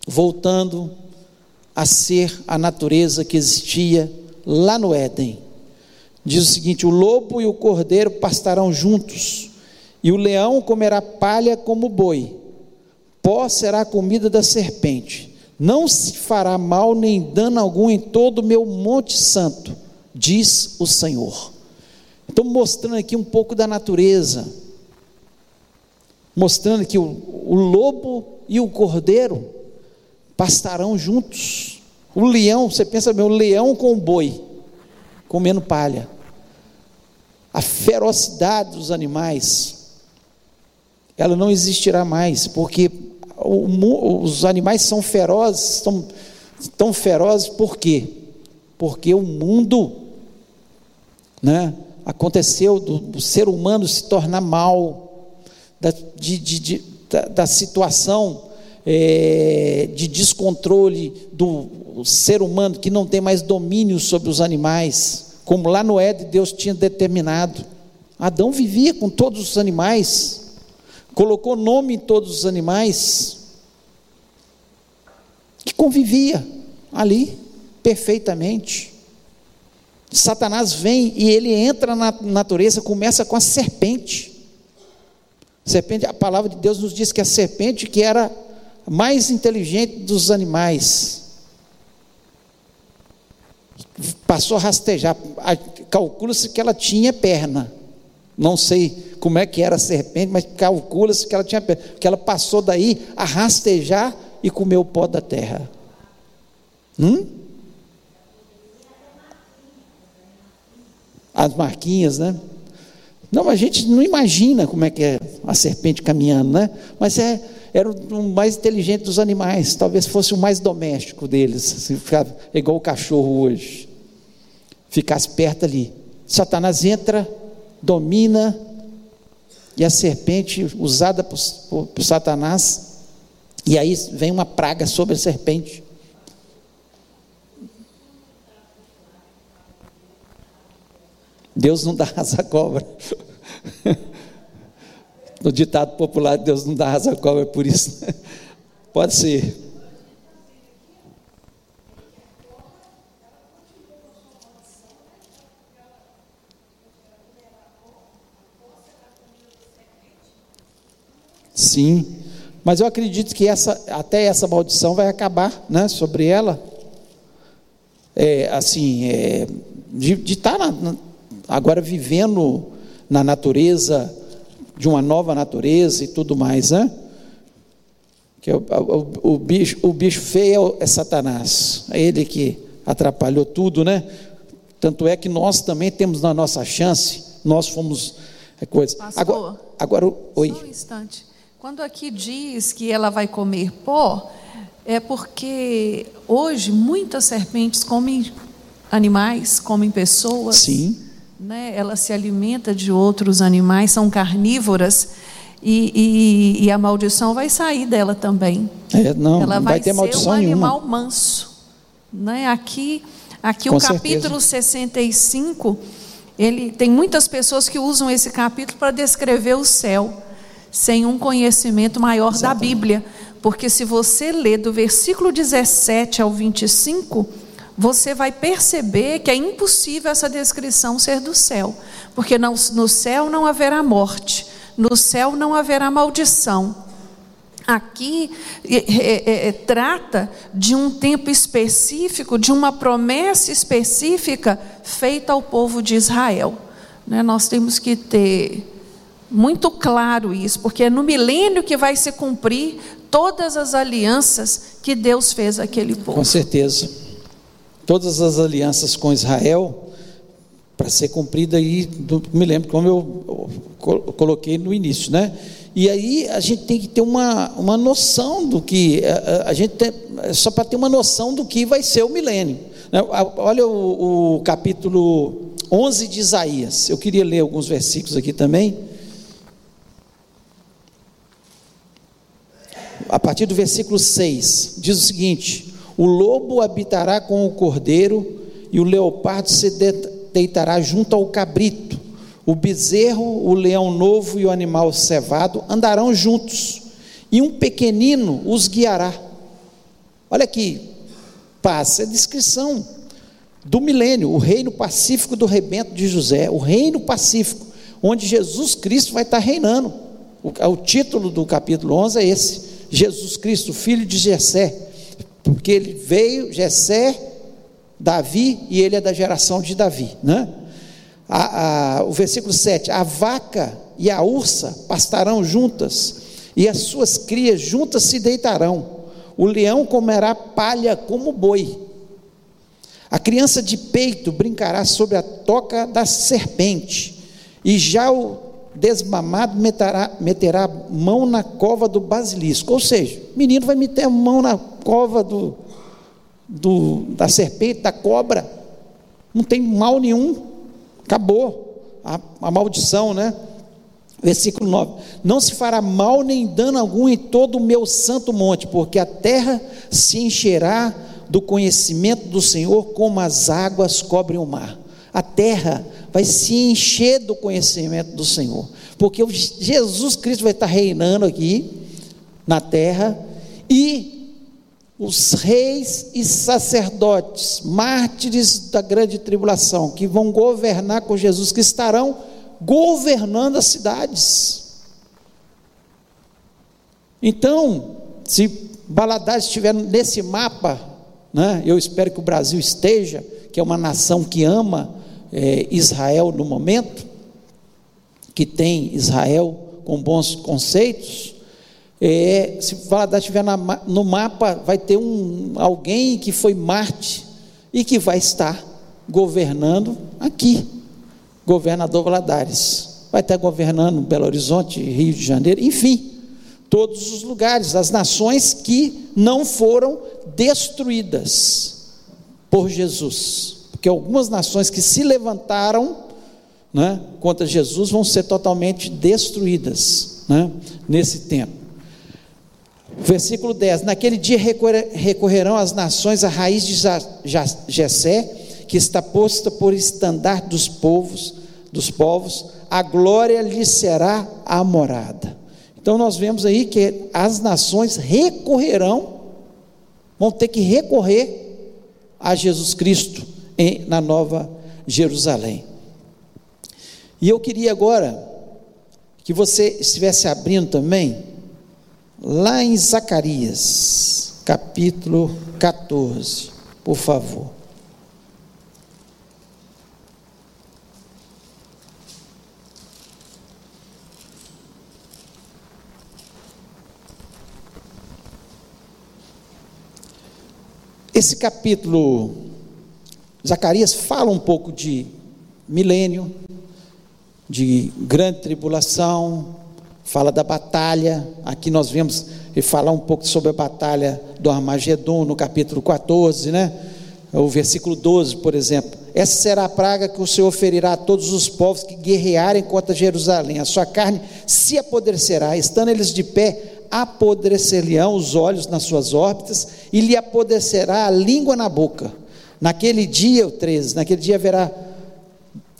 voltando a ser a natureza que existia lá no Éden. Diz o seguinte: o lobo e o cordeiro pastarão juntos, e o leão comerá palha como boi, pó será a comida da serpente. Não se fará mal nem dano algum em todo o meu monte santo, diz o Senhor. Estou mostrando aqui um pouco da natureza, mostrando que o, o lobo e o cordeiro pastarão juntos. O leão, você pensa bem, o leão com o boi, comendo palha a ferocidade dos animais, ela não existirá mais, porque os animais são ferozes, estão tão ferozes por quê? Porque o mundo, né, aconteceu do, do ser humano se tornar mal, da, de, de, de, da, da situação é, de descontrole do ser humano que não tem mais domínio sobre os animais como lá no Éden Deus tinha determinado. Adão vivia com todos os animais, colocou nome em todos os animais, que convivia ali perfeitamente. Satanás vem e ele entra na natureza, começa com a serpente. Serpente, a palavra de Deus nos diz que a serpente que era mais inteligente dos animais, passou a rastejar. Calcula-se que ela tinha perna. Não sei como é que era a serpente, mas calcula-se que ela tinha. Que ela passou daí a rastejar e comeu o pó da terra. Hum? As marquinhas, né? Não, a gente não imagina como é que é a serpente caminhando, né? Mas é, era o mais inteligente dos animais, talvez fosse o mais doméstico deles, ficar igual o cachorro hoje, ficasse perto ali. Satanás entra, domina, e a serpente usada por, por, por Satanás, e aí vem uma praga sobre a serpente. Deus não dá asa cobra. no ditado popular, Deus não dá asa cobra por isso. Pode ser. Sim, mas eu acredito que essa, até essa maldição vai acabar né, sobre ela. É, assim, é, de estar tá agora vivendo na natureza, de uma nova natureza e tudo mais, né? Que é o, o, o, bicho, o bicho feio é Satanás, é ele que atrapalhou tudo, né? Tanto é que nós também temos na nossa chance, nós fomos é coisa. Pastor, agora, agora, oi. Só um instante. Quando aqui diz que ela vai comer pó, é porque hoje muitas serpentes comem animais, comem pessoas. Sim. Né? Ela se alimenta de outros animais, são carnívoras. E, e, e a maldição vai sair dela também. É, não, ela não vai, vai ter maldição um nenhuma. animal manso. Né? Aqui, aqui o capítulo 65, ele tem muitas pessoas que usam esse capítulo para descrever o céu sem um conhecimento maior Exatamente. da Bíblia. Porque se você ler do versículo 17 ao 25, você vai perceber que é impossível essa descrição ser do céu. Porque no, no céu não haverá morte, no céu não haverá maldição. Aqui é, é, é, trata de um tempo específico, de uma promessa específica feita ao povo de Israel. Né? Nós temos que ter muito claro isso, porque é no milênio que vai se cumprir todas as alianças que Deus fez àquele povo. Com certeza. Todas as alianças com Israel, para ser cumprida aí, me lembro como eu coloquei no início, né? E aí a gente tem que ter uma, uma noção do que, a, a gente tem, só para ter uma noção do que vai ser o milênio. Né? Olha o, o capítulo 11 de Isaías, eu queria ler alguns versículos aqui também. A partir do versículo 6, diz o seguinte: O lobo habitará com o cordeiro, e o leopardo se deitará junto ao cabrito. O bezerro, o leão novo e o animal cevado andarão juntos, e um pequenino os guiará. Olha aqui, passa a descrição do milênio, o reino pacífico do rebento de José, o reino pacífico, onde Jesus Cristo vai estar reinando. O, o título do capítulo 11 é esse Jesus Cristo, filho de Jessé, porque ele veio, Jessé, Davi, e ele é da geração de Davi, né? A, a, o versículo 7: A vaca e a ursa pastarão juntas, e as suas crias juntas se deitarão. O leão comerá palha como boi. A criança de peito brincará sobre a toca da serpente, e já o desmamado meterá, meterá mão na cova do basilisco. Ou seja, o menino vai meter a mão na cova do, do, da serpente, da cobra. Não tem mal nenhum. Acabou a, a maldição, né? Versículo 9: Não se fará mal nem dano algum em todo o meu santo monte, porque a terra se encherá do conhecimento do Senhor, como as águas cobrem o mar. A terra vai se encher do conhecimento do Senhor, porque Jesus Cristo vai estar reinando aqui na terra e os reis e sacerdotes, mártires da grande tribulação, que vão governar com Jesus, que estarão governando as cidades. Então, se Baladares estiver nesse mapa, né, eu espero que o Brasil esteja, que é uma nação que ama é, Israel no momento, que tem Israel com bons conceitos, é, se Valadares estiver na, no mapa, vai ter um, alguém que foi Marte e que vai estar governando aqui, governador Valadares. Vai estar governando Belo Horizonte, Rio de Janeiro, enfim, todos os lugares, as nações que não foram destruídas por Jesus porque algumas nações que se levantaram né, contra Jesus vão ser totalmente destruídas né, nesse tempo. Versículo 10: Naquele dia recorrerão as nações à raiz de Jessé, que está posta por estandarte dos povos, dos povos, a glória lhe será a morada. Então nós vemos aí que as nações recorrerão, vão ter que recorrer a Jesus Cristo em, na Nova Jerusalém. E eu queria agora que você estivesse abrindo também, lá em Zacarias, capítulo 14, por favor. Esse capítulo, Zacarias fala um pouco de milênio, de grande tribulação, fala da batalha. Aqui nós vemos ele falar um pouco sobre a batalha do Armagedon no capítulo 14, né? O versículo 12, por exemplo. Essa será a praga que o Senhor ferirá a todos os povos que guerrearem contra Jerusalém. A sua carne se apodrecerá, estando eles de pé, apodrecer-lhe-ão os olhos nas suas órbitas e lhe apodrecerá a língua na boca. Naquele dia, o 13, naquele dia haverá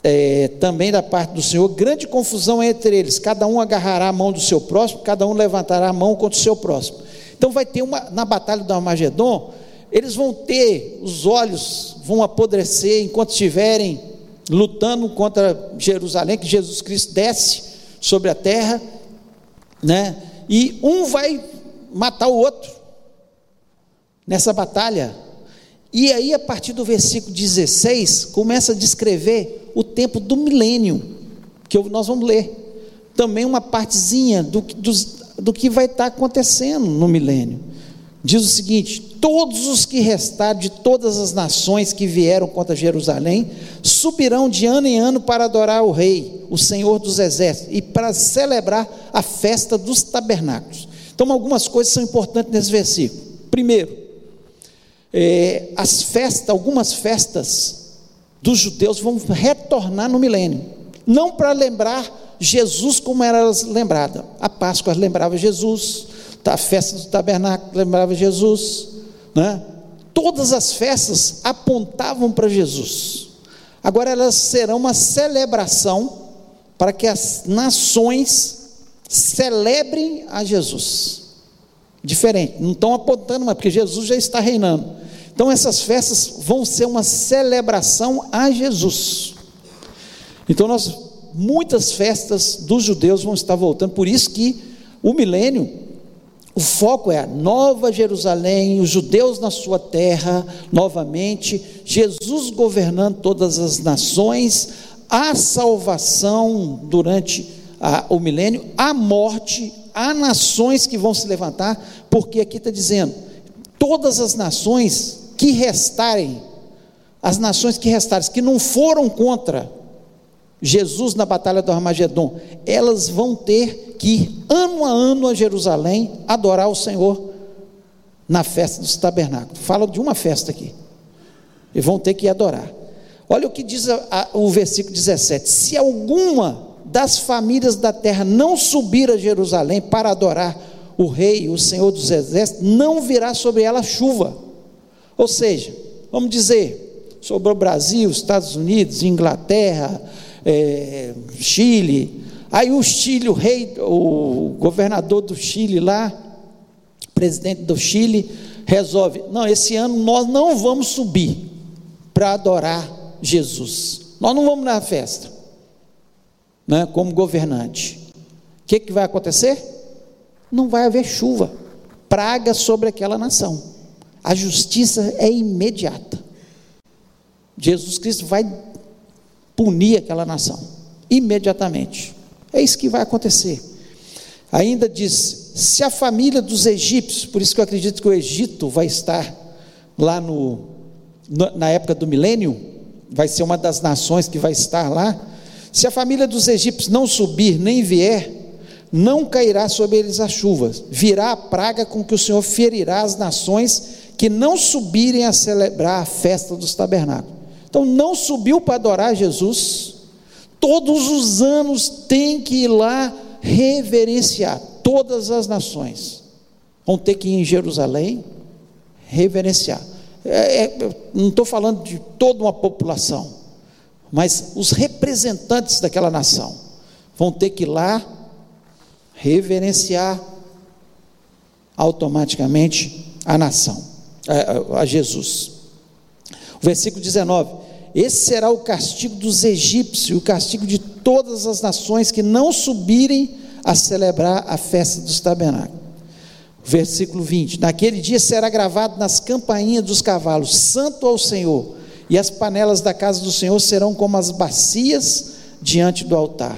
é, também da parte do Senhor, grande confusão entre eles, cada um agarrará a mão do seu próximo, cada um levantará a mão contra o seu próximo. Então vai ter uma, na batalha do Armagedon, eles vão ter, os olhos vão apodrecer enquanto estiverem lutando contra Jerusalém, que Jesus Cristo desce sobre a terra, né? E um vai matar o outro nessa batalha. E aí, a partir do versículo 16, começa a descrever o tempo do milênio, que nós vamos ler. Também uma partezinha do, do, do que vai estar acontecendo no milênio. Diz o seguinte: todos os que restaram de todas as nações que vieram contra Jerusalém subirão de ano em ano para adorar o Rei, o Senhor dos Exércitos, e para celebrar a festa dos tabernáculos. Então, algumas coisas são importantes nesse versículo. Primeiro, é, as festas, algumas festas dos judeus vão retornar no milênio, não para lembrar Jesus como era lembrada. A Páscoa lembrava Jesus, a festa do tabernáculo lembrava Jesus, né? Todas as festas apontavam para Jesus. Agora elas serão uma celebração para que as nações celebrem a Jesus. Diferente, não estão apontando mais, porque Jesus já está reinando. Então essas festas vão ser uma celebração a Jesus. Então nós muitas festas dos judeus vão estar voltando, por isso que o milênio o foco é a Nova Jerusalém, os judeus na sua terra, novamente, Jesus governando todas as nações, a salvação durante a, o milênio, a morte, há nações que vão se levantar, porque aqui está dizendo: todas as nações que restarem, as nações que restarem, que não foram contra Jesus na batalha do Armagedon, elas vão ter que ir ano a ano a Jerusalém adorar o Senhor na festa dos tabernáculos. Fala de uma festa aqui. E vão ter que adorar. Olha o que diz a, a, o versículo 17: Se alguma das famílias da terra não subir a Jerusalém para adorar o Rei, o Senhor dos Exércitos, não virá sobre ela chuva ou seja, vamos dizer, sobre o Brasil, Estados Unidos, Inglaterra, é, Chile. Aí o Chile, o rei, o governador do Chile lá, presidente do Chile, resolve: não, esse ano nós não vamos subir para adorar Jesus. Nós não vamos na festa, né, como governante. O que, que vai acontecer? Não vai haver chuva, praga sobre aquela nação a justiça é imediata. Jesus Cristo vai punir aquela nação imediatamente. É isso que vai acontecer. Ainda diz: se a família dos egípcios, por isso que eu acredito que o Egito vai estar lá no, na época do milênio, vai ser uma das nações que vai estar lá. Se a família dos egípcios não subir nem vier, não cairá sobre eles a chuva, virá a praga com que o Senhor ferirá as nações que não subirem a celebrar a festa dos tabernáculos. Então, não subiu para adorar Jesus, todos os anos tem que ir lá reverenciar, todas as nações vão ter que ir em Jerusalém reverenciar. É, é, não estou falando de toda uma população, mas os representantes daquela nação vão ter que ir lá reverenciar automaticamente a nação, a, a Jesus. O versículo 19: Esse será o castigo dos egípcios, o castigo de todas as nações que não subirem a celebrar a festa dos tabernáculos. Versículo 20: Naquele dia será gravado nas campainhas dos cavalos: Santo ao Senhor, e as panelas da casa do Senhor serão como as bacias diante do altar.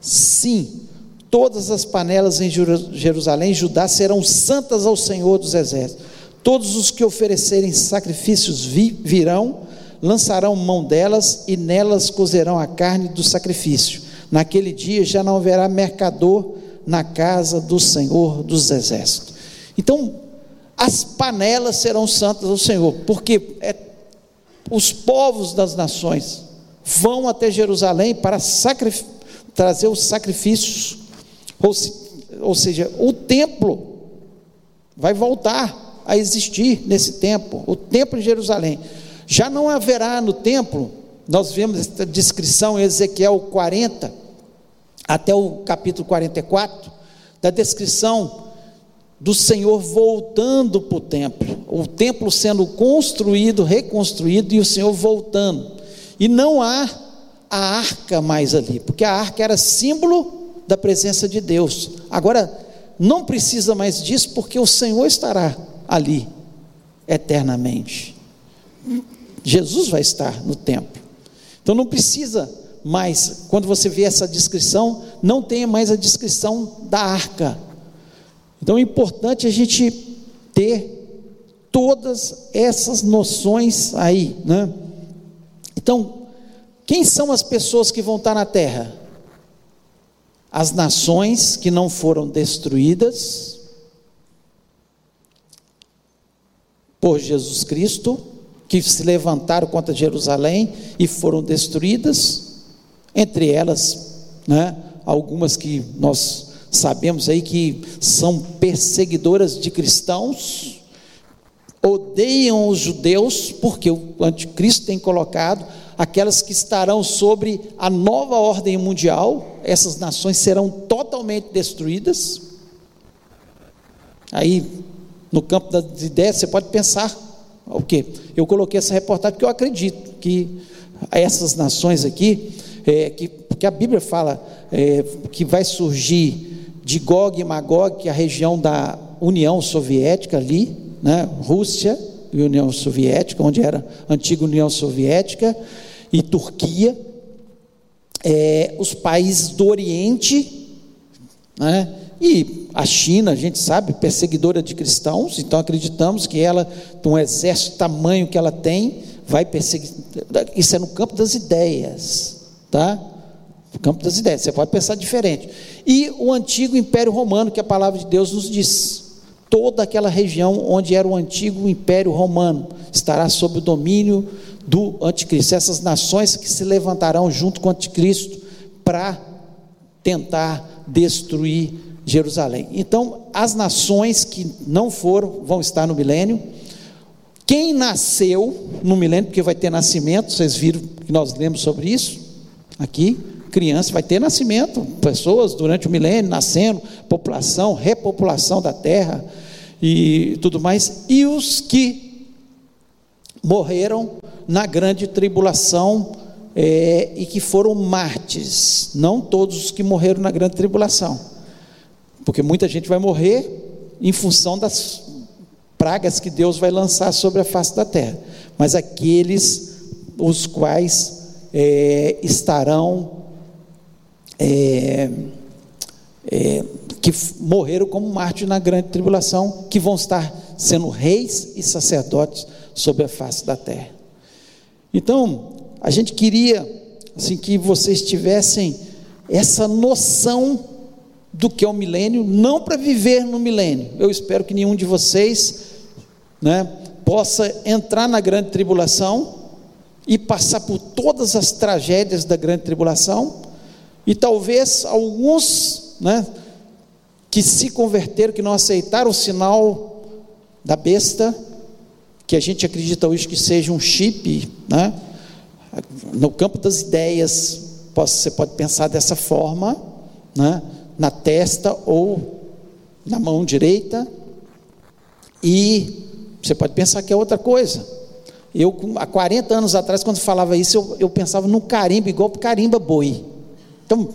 Sim, todas as panelas em Jerusalém Judá serão santas ao Senhor dos exércitos. Todos os que oferecerem sacrifícios virão, lançarão mão delas e nelas cozerão a carne do sacrifício. Naquele dia já não haverá mercador na casa do Senhor dos exércitos. Então, as panelas serão santas ao Senhor, porque é, os povos das nações vão até Jerusalém para trazer os sacrifícios ou, ou seja, o templo vai voltar a existir nesse tempo, o templo em Jerusalém. Já não haverá no templo, nós vemos essa descrição em Ezequiel 40, até o capítulo 44, da descrição do Senhor voltando para o templo, o templo sendo construído, reconstruído e o Senhor voltando. E não há a arca mais ali, porque a arca era símbolo da presença de Deus. Agora, não precisa mais disso, porque o Senhor estará ali eternamente. Jesus vai estar no templo. Então não precisa mais, quando você vê essa descrição, não tenha mais a descrição da arca. Então é importante a gente ter todas essas noções aí, né? Então, quem são as pessoas que vão estar na terra? as nações que não foram destruídas por Jesus Cristo, que se levantaram contra Jerusalém e foram destruídas, entre elas, né, algumas que nós sabemos aí que são perseguidoras de cristãos, odeiam os judeus, porque o anticristo tem colocado aquelas que estarão sobre a nova ordem mundial, essas nações serão totalmente destruídas. Aí, no campo das ideias, você pode pensar o quê? Eu coloquei essa reportagem porque eu acredito que essas nações aqui, é, que, que a Bíblia fala é, que vai surgir de Gog e Magog, que é a região da União Soviética ali, né, Rússia e União Soviética, onde era a antiga União Soviética, e Turquia, é, os países do Oriente, né? E a China, a gente sabe, perseguidora de cristãos, então acreditamos que ela, com um exército tamanho que ela tem, vai perseguir. Isso é no campo das ideias, tá? No campo das ideias, você pode pensar diferente. E o antigo Império Romano, que a palavra de Deus nos diz. Toda aquela região onde era o antigo Império Romano estará sob o domínio do anticristo, essas nações que se levantarão junto com o anticristo para tentar destruir Jerusalém. Então, as nações que não foram vão estar no milênio. Quem nasceu no milênio, porque vai ter nascimento, vocês viram que nós lemos sobre isso aqui, criança vai ter nascimento, pessoas durante o milênio nascendo, população, repopulação da terra e tudo mais, e os que morreram na grande tribulação é, e que foram mártires, não todos os que morreram na grande tribulação, porque muita gente vai morrer em função das pragas que Deus vai lançar sobre a face da terra, mas aqueles os quais é, estarão é, é, que morreram como mártires na grande tribulação, que vão estar sendo reis e sacerdotes sobre a face da terra. Então, a gente queria assim que vocês tivessem essa noção do que é o milênio, não para viver no milênio. Eu espero que nenhum de vocês, né, possa entrar na grande tribulação e passar por todas as tragédias da grande tribulação, e talvez alguns, né, que se converteram, que não aceitaram o sinal da besta, que a gente acredita hoje que seja um chip, né? no campo das ideias, você pode pensar dessa forma, né? Na testa ou na mão direita, e você pode pensar que é outra coisa. Eu, há 40 anos atrás, quando falava isso, eu, eu pensava num carimbo igual para carimba boi. Então,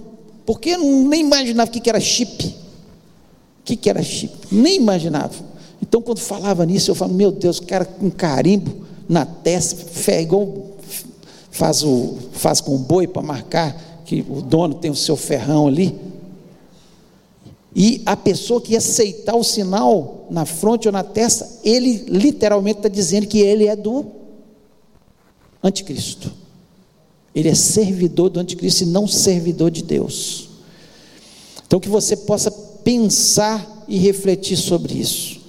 porque eu nem imaginava o que, que era chip. O que, que era chip? Nem imaginava. Então, quando falava nisso, eu falo, meu Deus, o cara com carimbo na testa, fé, igual faz, o, faz com o boi para marcar que o dono tem o seu ferrão ali. E a pessoa que aceitar o sinal na fronte ou na testa, ele literalmente está dizendo que ele é do anticristo. Ele é servidor do anticristo e não servidor de Deus. Então que você possa pensar e refletir sobre isso.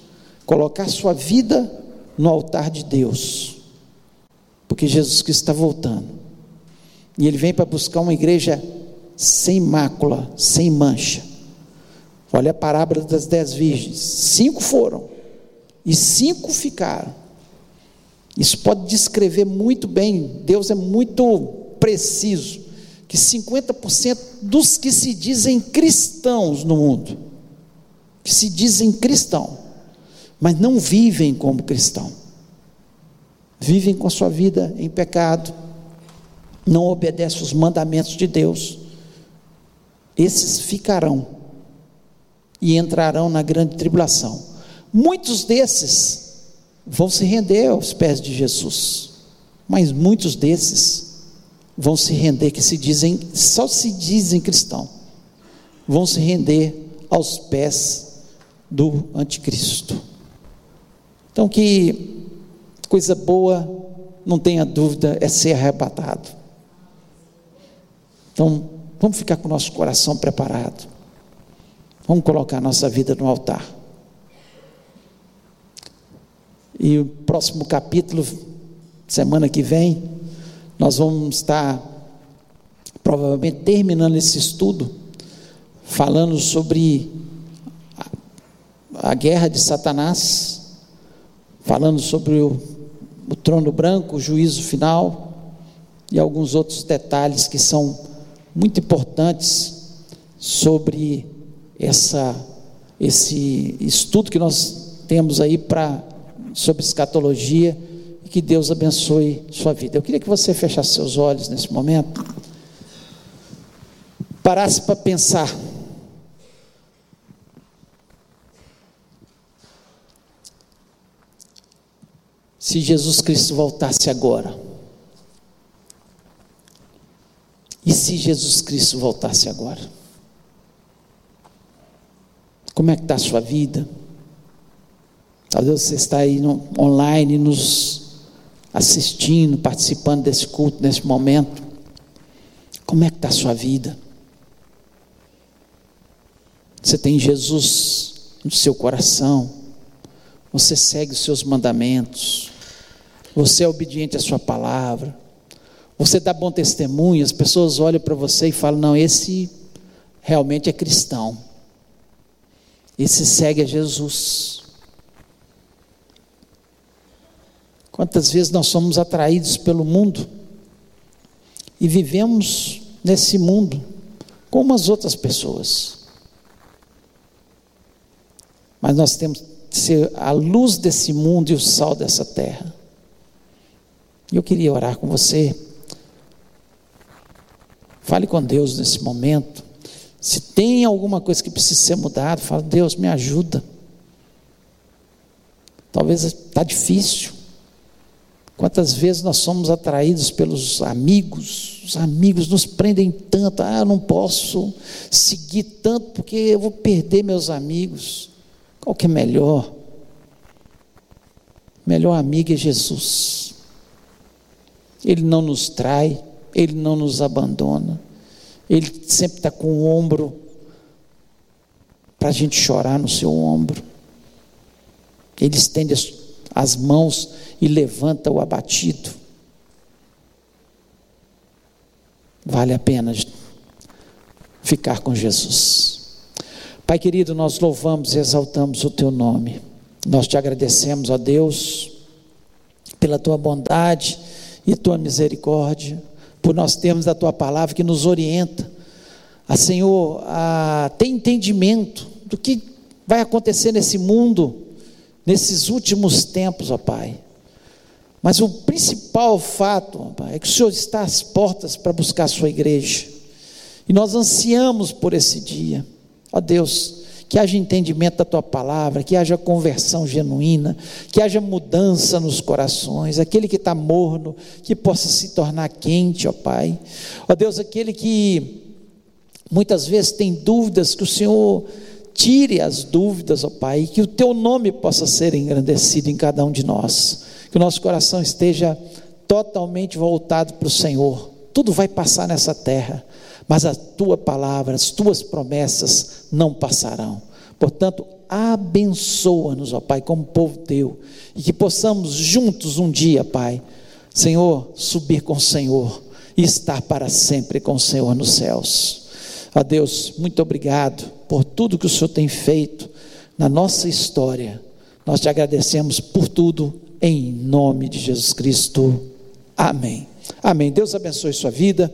Colocar sua vida no altar de Deus. Porque Jesus Cristo está voltando. E ele vem para buscar uma igreja sem mácula, sem mancha Olha a parábola das dez virgens: cinco foram e cinco ficaram. Isso pode descrever muito bem, Deus é muito preciso, que 50% dos que se dizem cristãos no mundo, que se dizem cristão, mas não vivem como cristão, vivem com a sua vida em pecado, não obedecem os mandamentos de Deus, esses ficarão e entrarão na grande tribulação. Muitos desses vão se render aos pés de Jesus, mas muitos desses vão se render que se dizem, só se dizem cristão, vão se render aos pés do anticristo. Então que coisa boa, não tenha dúvida, é ser arrebatado. Então, vamos ficar com o nosso coração preparado. Vamos colocar nossa vida no altar. E o próximo capítulo, semana que vem, nós vamos estar provavelmente terminando esse estudo, falando sobre a, a guerra de Satanás, falando sobre o, o trono branco, o juízo final e alguns outros detalhes que são muito importantes sobre essa, esse estudo que nós temos aí para sobre escatologia e que Deus abençoe sua vida. Eu queria que você fechasse seus olhos nesse momento, parasse para pensar. Se Jesus Cristo voltasse agora, e se Jesus Cristo voltasse agora? Como é que está a sua vida? Talvez você está aí no, online nos assistindo, participando desse culto nesse momento. Como é que está a sua vida? Você tem Jesus no seu coração. Você segue os seus mandamentos. Você é obediente à sua palavra. Você dá bom testemunho. As pessoas olham para você e falam: não, esse realmente é cristão e se segue a Jesus. Quantas vezes nós somos atraídos pelo mundo e vivemos nesse mundo como as outras pessoas. Mas nós temos que ser a luz desse mundo e o sal dessa terra. E eu queria orar com você. Fale com Deus nesse momento. Se tem alguma coisa que precisa ser mudada, fala, Deus, me ajuda. Talvez está difícil. Quantas vezes nós somos atraídos pelos amigos, os amigos nos prendem tanto, ah, eu não posso seguir tanto porque eu vou perder meus amigos. Qual que é melhor? Melhor amigo é Jesus. Ele não nos trai, ele não nos abandona. Ele sempre está com o ombro para a gente chorar no seu ombro. Ele estende as, as mãos e levanta o abatido. Vale a pena ficar com Jesus. Pai querido, nós louvamos e exaltamos o teu nome. Nós te agradecemos, ó Deus, pela tua bondade e tua misericórdia, por nós termos a tua palavra que nos orienta a Senhor a ter entendimento do que vai acontecer nesse mundo, nesses últimos tempos, ó Pai. Mas o principal fato, ó Pai, é que o Senhor está às portas para buscar a sua igreja. E nós ansiamos por esse dia. Ó Deus, que haja entendimento da tua palavra, que haja conversão genuína, que haja mudança nos corações, aquele que está morno, que possa se tornar quente, ó Pai. Ó Deus, aquele que muitas vezes tem dúvidas, que o Senhor tire as dúvidas, ó Pai, que o teu nome possa ser engrandecido em cada um de nós, que o nosso coração esteja totalmente voltado para o Senhor. Tudo vai passar nessa terra mas a tua palavra, as tuas promessas não passarão. Portanto, abençoa-nos, ó Pai, como povo teu, e que possamos juntos um dia, Pai, Senhor, subir com o Senhor e estar para sempre com o Senhor nos céus. Ó Deus, muito obrigado por tudo que o Senhor tem feito na nossa história. Nós te agradecemos por tudo, em nome de Jesus Cristo. Amém. Amém. Deus abençoe sua vida.